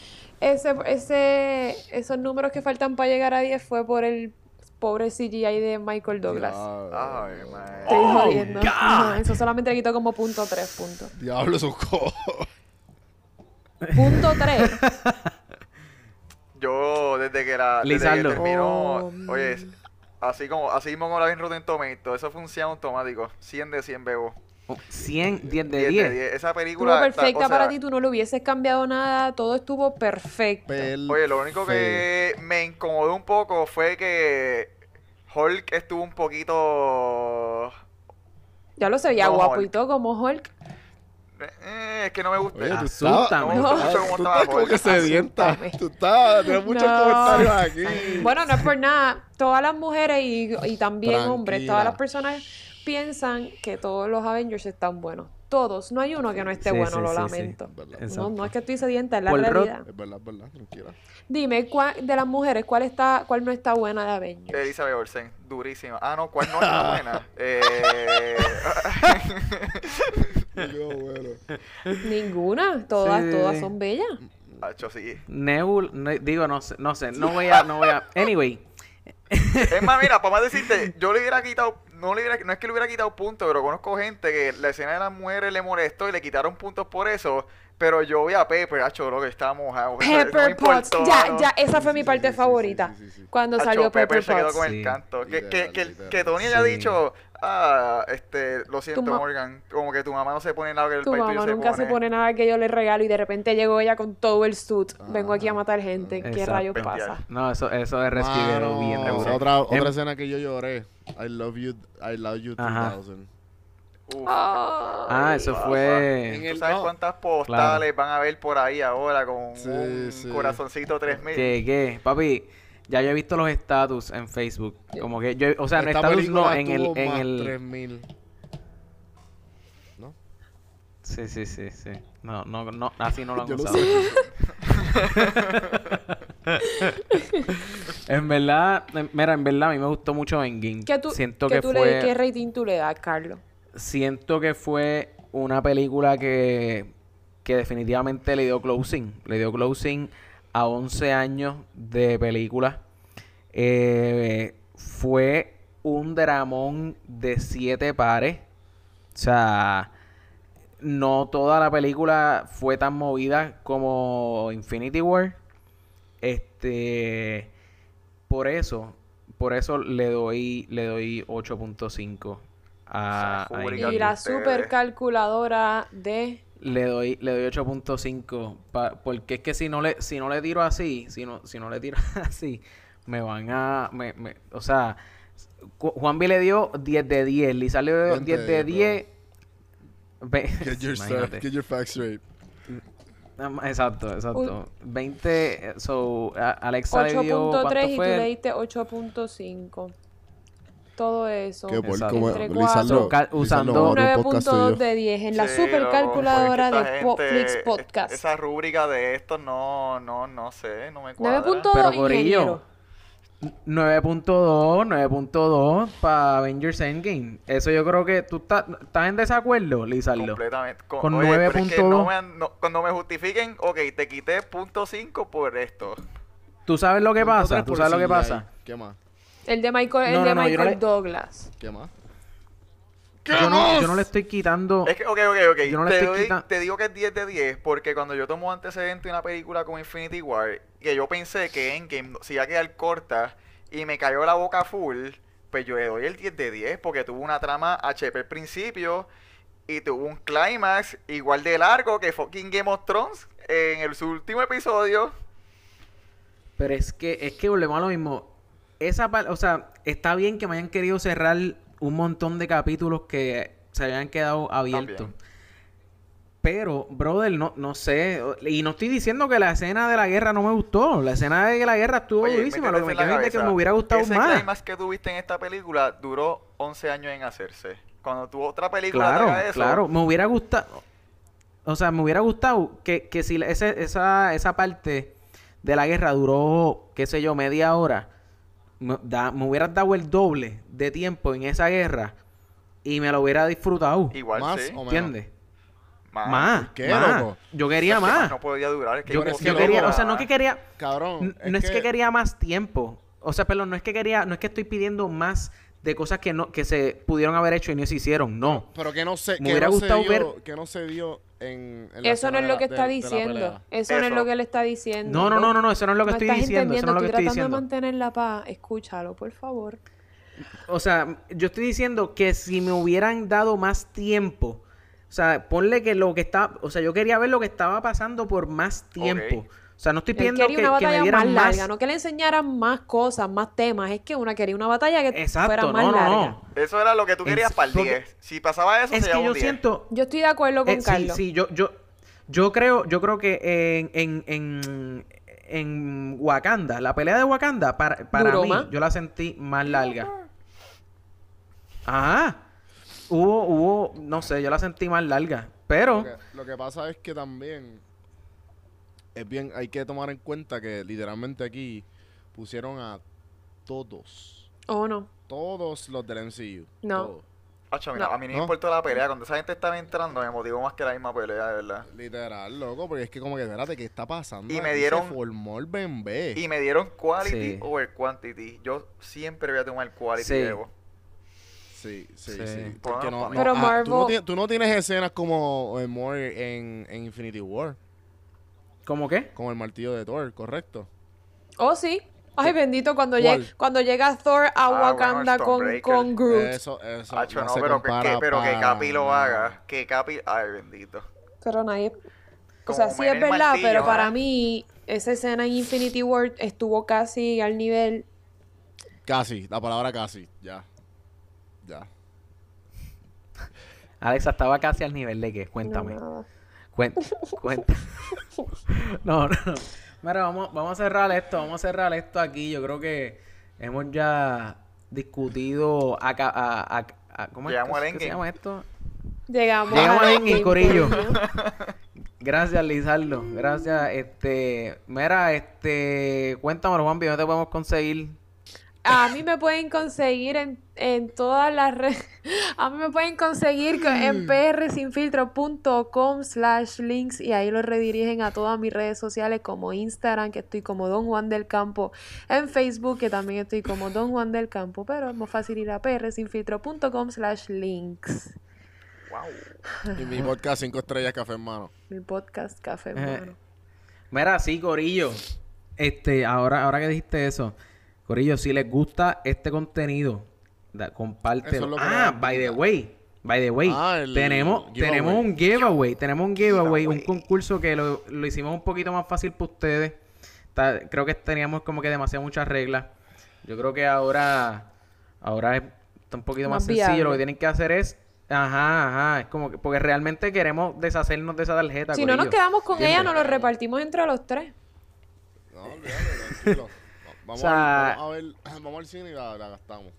ese, ese, esos números que faltan para llegar a 10 fue por el pobre CGI de Michael Douglas. Ay, Oh, jodiendo. Ajá, eso solamente le quitó como punto 3 puntos. Diablo, esos co. Punto 3. Yo, desde que la desde que Lizardo. terminó, Oh, oye, así como, así mismo como la vi en Rotten Tomatoes, eso funciona automático. 100 de 100 bebo. Oh, 100, 10 de 10 10. de 10. Esa Estuvo película. ta- perfecta o sea, para ti, tú no le hubieses cambiado nada, todo estuvo perfecto. Oye, lo único que me incomodó un poco fue que Hulk estuvo un poquito. Ya lo se veía No, guapo Hulk. y todo como Hulk. Eh, es que no me gusta. Oye, tú Asústame. estabas, No, tú estás como que sedienta. Tú estás, tienes muchos No. comentarios aquí. Bueno, no es por nada. Todas las mujeres y, y también hombres, todas las personas piensan que todos los Avengers están buenos. Todos. No hay uno que no esté Sí, bueno, sí, lo sí, lamento. No, no es que estoy sedienta, es la Paul realidad. Es verdad, es verdad, tranquila. Dime, ¿cuál, de las mujeres, ¿cuál está, cuál no está buena de Avengers? Elizabeth Olsen, durísima. Ah, no, ¿cuál no está buena? Eh, bueno. Ninguna. Todas, Sí. todas son bellas. Hacho, sí. Nebul, ne- digo, no sé, no sé, no voy a, no voy a. Anyway, Es más, mira, para más decirte, yo le hubiera quitado, no le hubiera, no es que le hubiera quitado puntos, pero conozco gente que la escena de las mujeres le molestó y le quitaron puntos por eso, pero yo vi a Pepper, hacho, lo que estaba mojado. Pepper Potts. Ya, ya, esa fue mi parte sí, sí, favorita. sí, sí, sí. Cuando salió Pepper, se quedó Potts. con Sí. el canto. Que, que, Literal, que, literal. que Tony haya dicho, ah, este, lo siento, Morgan, como que tu mamá no se pone nada que el Tu mamá nunca se pone. nada que yo le regalo y de repente llegó ella con todo el suit. Vengo aquí a matar gente. ¿Qué rayos pasa? no, eso, eso quedó Mano, bien duro. Otra, Em, otra escena que yo lloré. I love you, I love you Ajá. 2000. Uf. Ah, eso papá. fue. En ¿Tú sabes no. cuántas postales van a ver por ahí ahora con Sí, un sí. corazoncito 3000? ¿Qué, qué? Papi, ya yo he visto los estatus en Facebook. Como que yo, o sea, no Esta estatus no, en el, en el. 3000. ¿No? Sí, sí, sí, sí. No, no, no, así no lo han Yo lo usado. sé. En verdad, en- mira, en verdad a mí me gustó mucho Endgame. ¿Qué, tú, Siento qué que tú fue, le, ¿Qué rating tú le das, Carlos? Siento que fue una película que, que definitivamente le dio closing. Le dio closing a 11 años de película. Eh, fue un dramón de siete pares. O sea, no toda la película fue tan movida como Infinity War. Este, por eso, por eso le doy, le doy 8.5 a, a. Y la ustedes. super calculadora de... Le doy, le doy 8.5 pa- porque es que si no le, si no le tiro así, si no, si no le tiro así, me van a, me, me- o sea, Ju- Juanvi le dio 10 de 10, Lisa le dio 20 10 de de 10. Ve- Get your, stuff, get your facts straight. Um, Exacto, exacto. 20, so, Alexa le dio, 8.3 ¿cuánto y tú le diste 8.5. Todo eso. Qué por Exacto. como Entre cuatro. Usando- otro podcast 9.2 tuyo. de 10 en la Sí, super loco, calculadora porque esta de gente- Netflix es- Podcast. Esa rúbrica de estos no, no, no sé, no me cuadra. 9.2 Pero, Corillo, ingeniero. 9.2, 9.2 para Avengers Endgame. Eso yo creo que tú estás, estás en desacuerdo, Lizardo. Completamente. Con, Con oye, pero es que 9.2. no me han- no- cuando me justifiquen, ok, te quité punto .5 por esto. ¿Tú sabes lo que pasa? ¿Tú sabes lo que pasa? ¿Qué más? El de Michael, el No, de no, no Michael le- Douglas. ¿Qué más? Yo no, yo no le estoy quitando... Es que, ok, ok, ok. Yo no le te, estoy doy- quita- te digo que es 10 de 10 porque cuando yo tomo antecedente de una película como Infinity War, que yo pensé que Endgame se iba a quedar corta y me cayó la boca full, pues yo le doy el 10 de 10 porque tuvo una trama HP al principio y tuvo un clímax igual de largo que fucking Game of Thrones en el, su último episodio. Pero es que, es que volvemos a lo mismo. Esa o sea, está bien que me hayan querido cerrar un montón de capítulos que se habían quedado abiertos. Pero, brother, no, no sé. Y no estoy diciendo que la escena de la guerra no me gustó. La escena de la guerra estuvo Oye, durísima. Lo que me queda es que cabeza, me hubiera gustado ese más. clímax que tuviste en esta película duró 11 años en hacerse. Cuando tuvo otra película Claro, eso, claro. Me hubiera gustado. O sea, me hubiera gustado que, que si ese, esa, esa parte de la guerra duró, qué sé yo, media hora, me, da- me hubieras dado el doble de tiempo en esa guerra y me lo hubiera disfrutado. igual ¿Más sí. o menos? ¿Entiendes? Más. Más. ¿por qué, más. loco? Yo quería Es que más. No podía durar. Es que Yo, Pero yo es que, quería, loco, o sea, no que quería, Cabrón. No es que quería más tiempo. O sea, perdón, no es que quería, no es que estoy pidiendo más de cosas que no, que se pudieron haber hecho y no se hicieron. No. Pero que no se, Me que hubiera no gustado se dio, ver- que no se dio en, en la Eso no es lo que de- está de diciendo. Eso, no es lo que él está diciendo. No, no, no, no, no, eso no es lo que No estoy estás diciendo. Eso no es lo que estoy tratando de diciendo. mantener la paz. Escúchalo, por favor. O sea, yo estoy diciendo que si me hubieran dado más tiempo, o sea, ponle que lo que está, o sea, yo quería ver lo que estaba pasando por más tiempo. O sea, no estoy pidiendo quería que, una que me batalla más dieran más. larga, no que le enseñaran más cosas, más temas. Es que una quería una batalla que fuera Exacto, más no, no, larga. no. Eso era lo que tú Es- querías para el porque- 10. Si pasaba eso, Es se que un yo 10. siento, Yo estoy de acuerdo con Eh, sí, Carlos. sí, yo, yo, yo creo, yo creo que en, en, en, en Wakanda, la pelea de Wakanda, para, para ¿Duró mí, yo la sentí más larga. Ajá. Hubo, hubo, no sé, yo la sentí más larga. Pero, Lo que, lo que pasa es que también es bien, hay que tomar en cuenta que literalmente aquí pusieron a todos, ¿O no? todos los del MCU. No. todos. Mira, No. a mí no me ¿No? importó la pelea. Cuando esa gente estaba entrando, me motivó más que la misma pelea, de verdad. Literal, loco, porque es que como que, espérate, ¿qué está pasando? Y me dieron- Se formó el bembé. Y me dieron quality Sí. over quantity. Yo siempre voy a tomar quality Sí. Evo. Sí, sí, Sí. sí. Bueno, Porque no, Pero ah, tú, Marvel- no tienes, tú no tienes escenas como eh, More en, en Infinity War, ¿cómo qué? como el martillo de Thor, ¿correcto? Oh, sí. Ay, bendito, cuando, cuando llega Thor a Ah, bueno, Wakanda con, con Groot. Eso, eso. Acho, no, se pero, que, pero que Capi lo haga. Que Capi. Ay, bendito. Pero nadie... O sea, sí es verdad, martillo, pero para ¿eh? mí esa escena en Infinity War estuvo casi al nivel... Casi, la palabra casi, ya. Ya. Alexa estaba casi al nivel de que, cuéntame. No. Cuenta, cuenta. No, no, no. Mira, vamos, vamos a cerrar esto, vamos a cerrar esto aquí. Yo creo que hemos ya discutido acá, a, a- a- ¿cómo es Llegamos al qué se llama esto? Llegamos, Llegamos al corillo. Gracias, Lizardo. Gracias, este, mira, este, cuéntame, Juan, ¿dónde te podemos conseguir? A mí me pueden conseguir en, en todas las redes. A mí me pueden conseguir co- en prsinfiltro.com slash links y ahí los redirigen a todas mis redes sociales como Instagram, que estoy como Don Juan del Campo, en Facebook, que también estoy como Don Juan del Campo, pero es más fácil ir a prsinfiltro.com slash links. Wow. Y mi podcast 5 estrellas café en mano. Mi podcast Café, Eh, hermano. Mira, sí, Corillo. Este, ahora, ahora que dijiste eso, Corillo, si les gusta este contenido, compártelo. es Ah, by the way, by the way, Ah, tenemos, giveaway. tenemos un giveaway, tenemos un giveaway, un concurso que lo, lo hicimos un poquito más fácil para ustedes. Está- creo que teníamos como que demasiado muchas reglas. Yo creo que ahora, ahora es está un poquito más, Más sencillo. Lo que tienen que hacer es Ajá, ajá. Es como que, porque realmente queremos deshacernos de esa tarjeta. Si no nos quedamos con ella, nos lo repartimos entre los tres. No, olvídate, tranquilo. Va- Vamos, O sea- al, vamos a ver, vamos al cine y la, la gastamos.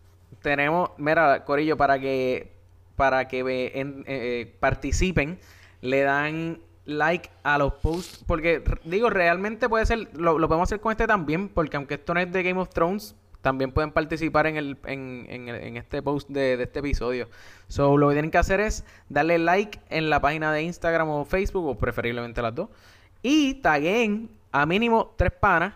Tenemos, mira, Corillo, para que para que en- eh, participen, le dan like a los posts, porque digo, realmente puede ser, lo, lo podemos hacer con este también, porque aunque esto no es de Game of Thrones, también pueden participar en el en, en, en este post de, de este episodio. So, lo que tienen que hacer es darle like en la página de Instagram o Facebook, o preferiblemente las dos, y taguen a mínimo tres panas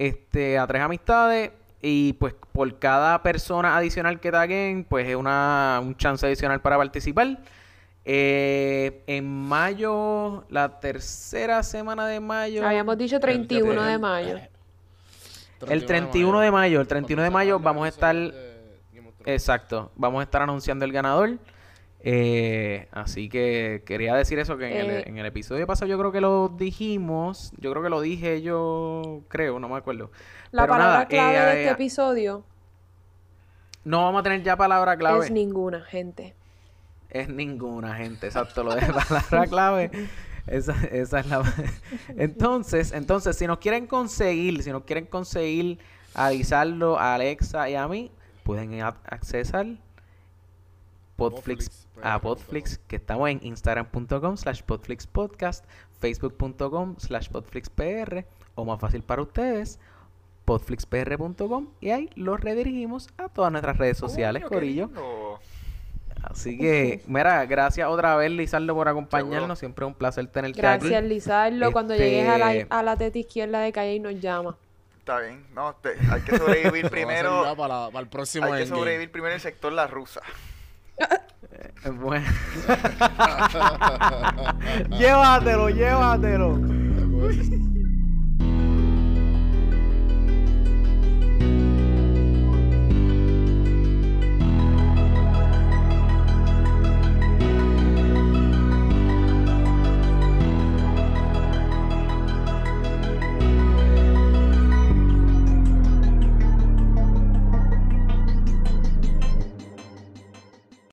este, a tres amistades y pues por cada persona adicional que taguen, pues es una, un chance adicional para participar. Eh, en mayo, la tercera semana de mayo. Habíamos dicho 31 de el- mayo. El 31 de mayo, el 31 de mayo vamos a estar... de. Exacto, vamos a estar anunciando el ganador. Eh, así que quería decir eso, que en, Eh. el, en el episodio pasado yo creo que lo dijimos, yo creo que lo dije yo, creo, no me acuerdo. La Pero palabra nada, clave eh, de eh, este episodio No vamos a tener ya palabra clave. es ninguna, gente. Es ninguna, gente. Exacto, lo de palabra clave. Esa, esa es la. Entonces, entonces, si nos quieren conseguir, si nos quieren conseguir avisarlo a Alexa y a mí, pueden a- accesar Podflix, Podflix, a. Podflix, que estamos en instagram.com slash podflixpodcast, facebook.com slash podflixpr, o más fácil para ustedes, podflixpr.com, y ahí los redirigimos a todas nuestras redes sociales, Corillo. Así que, mira, gracias otra vez, Lizardo, por acompañarnos. Seguro. Siempre es un placer tenerte Gracias, aquí. Lizardo. Cuando Este- llegues a la, a la teta izquierda de calle y nos llama. Está bien. No, te- hay que sobrevivir primero. para, para el próximo Hay que sobrevivir primero el sector La Rusa. Bueno. llévatelo, llévatelo.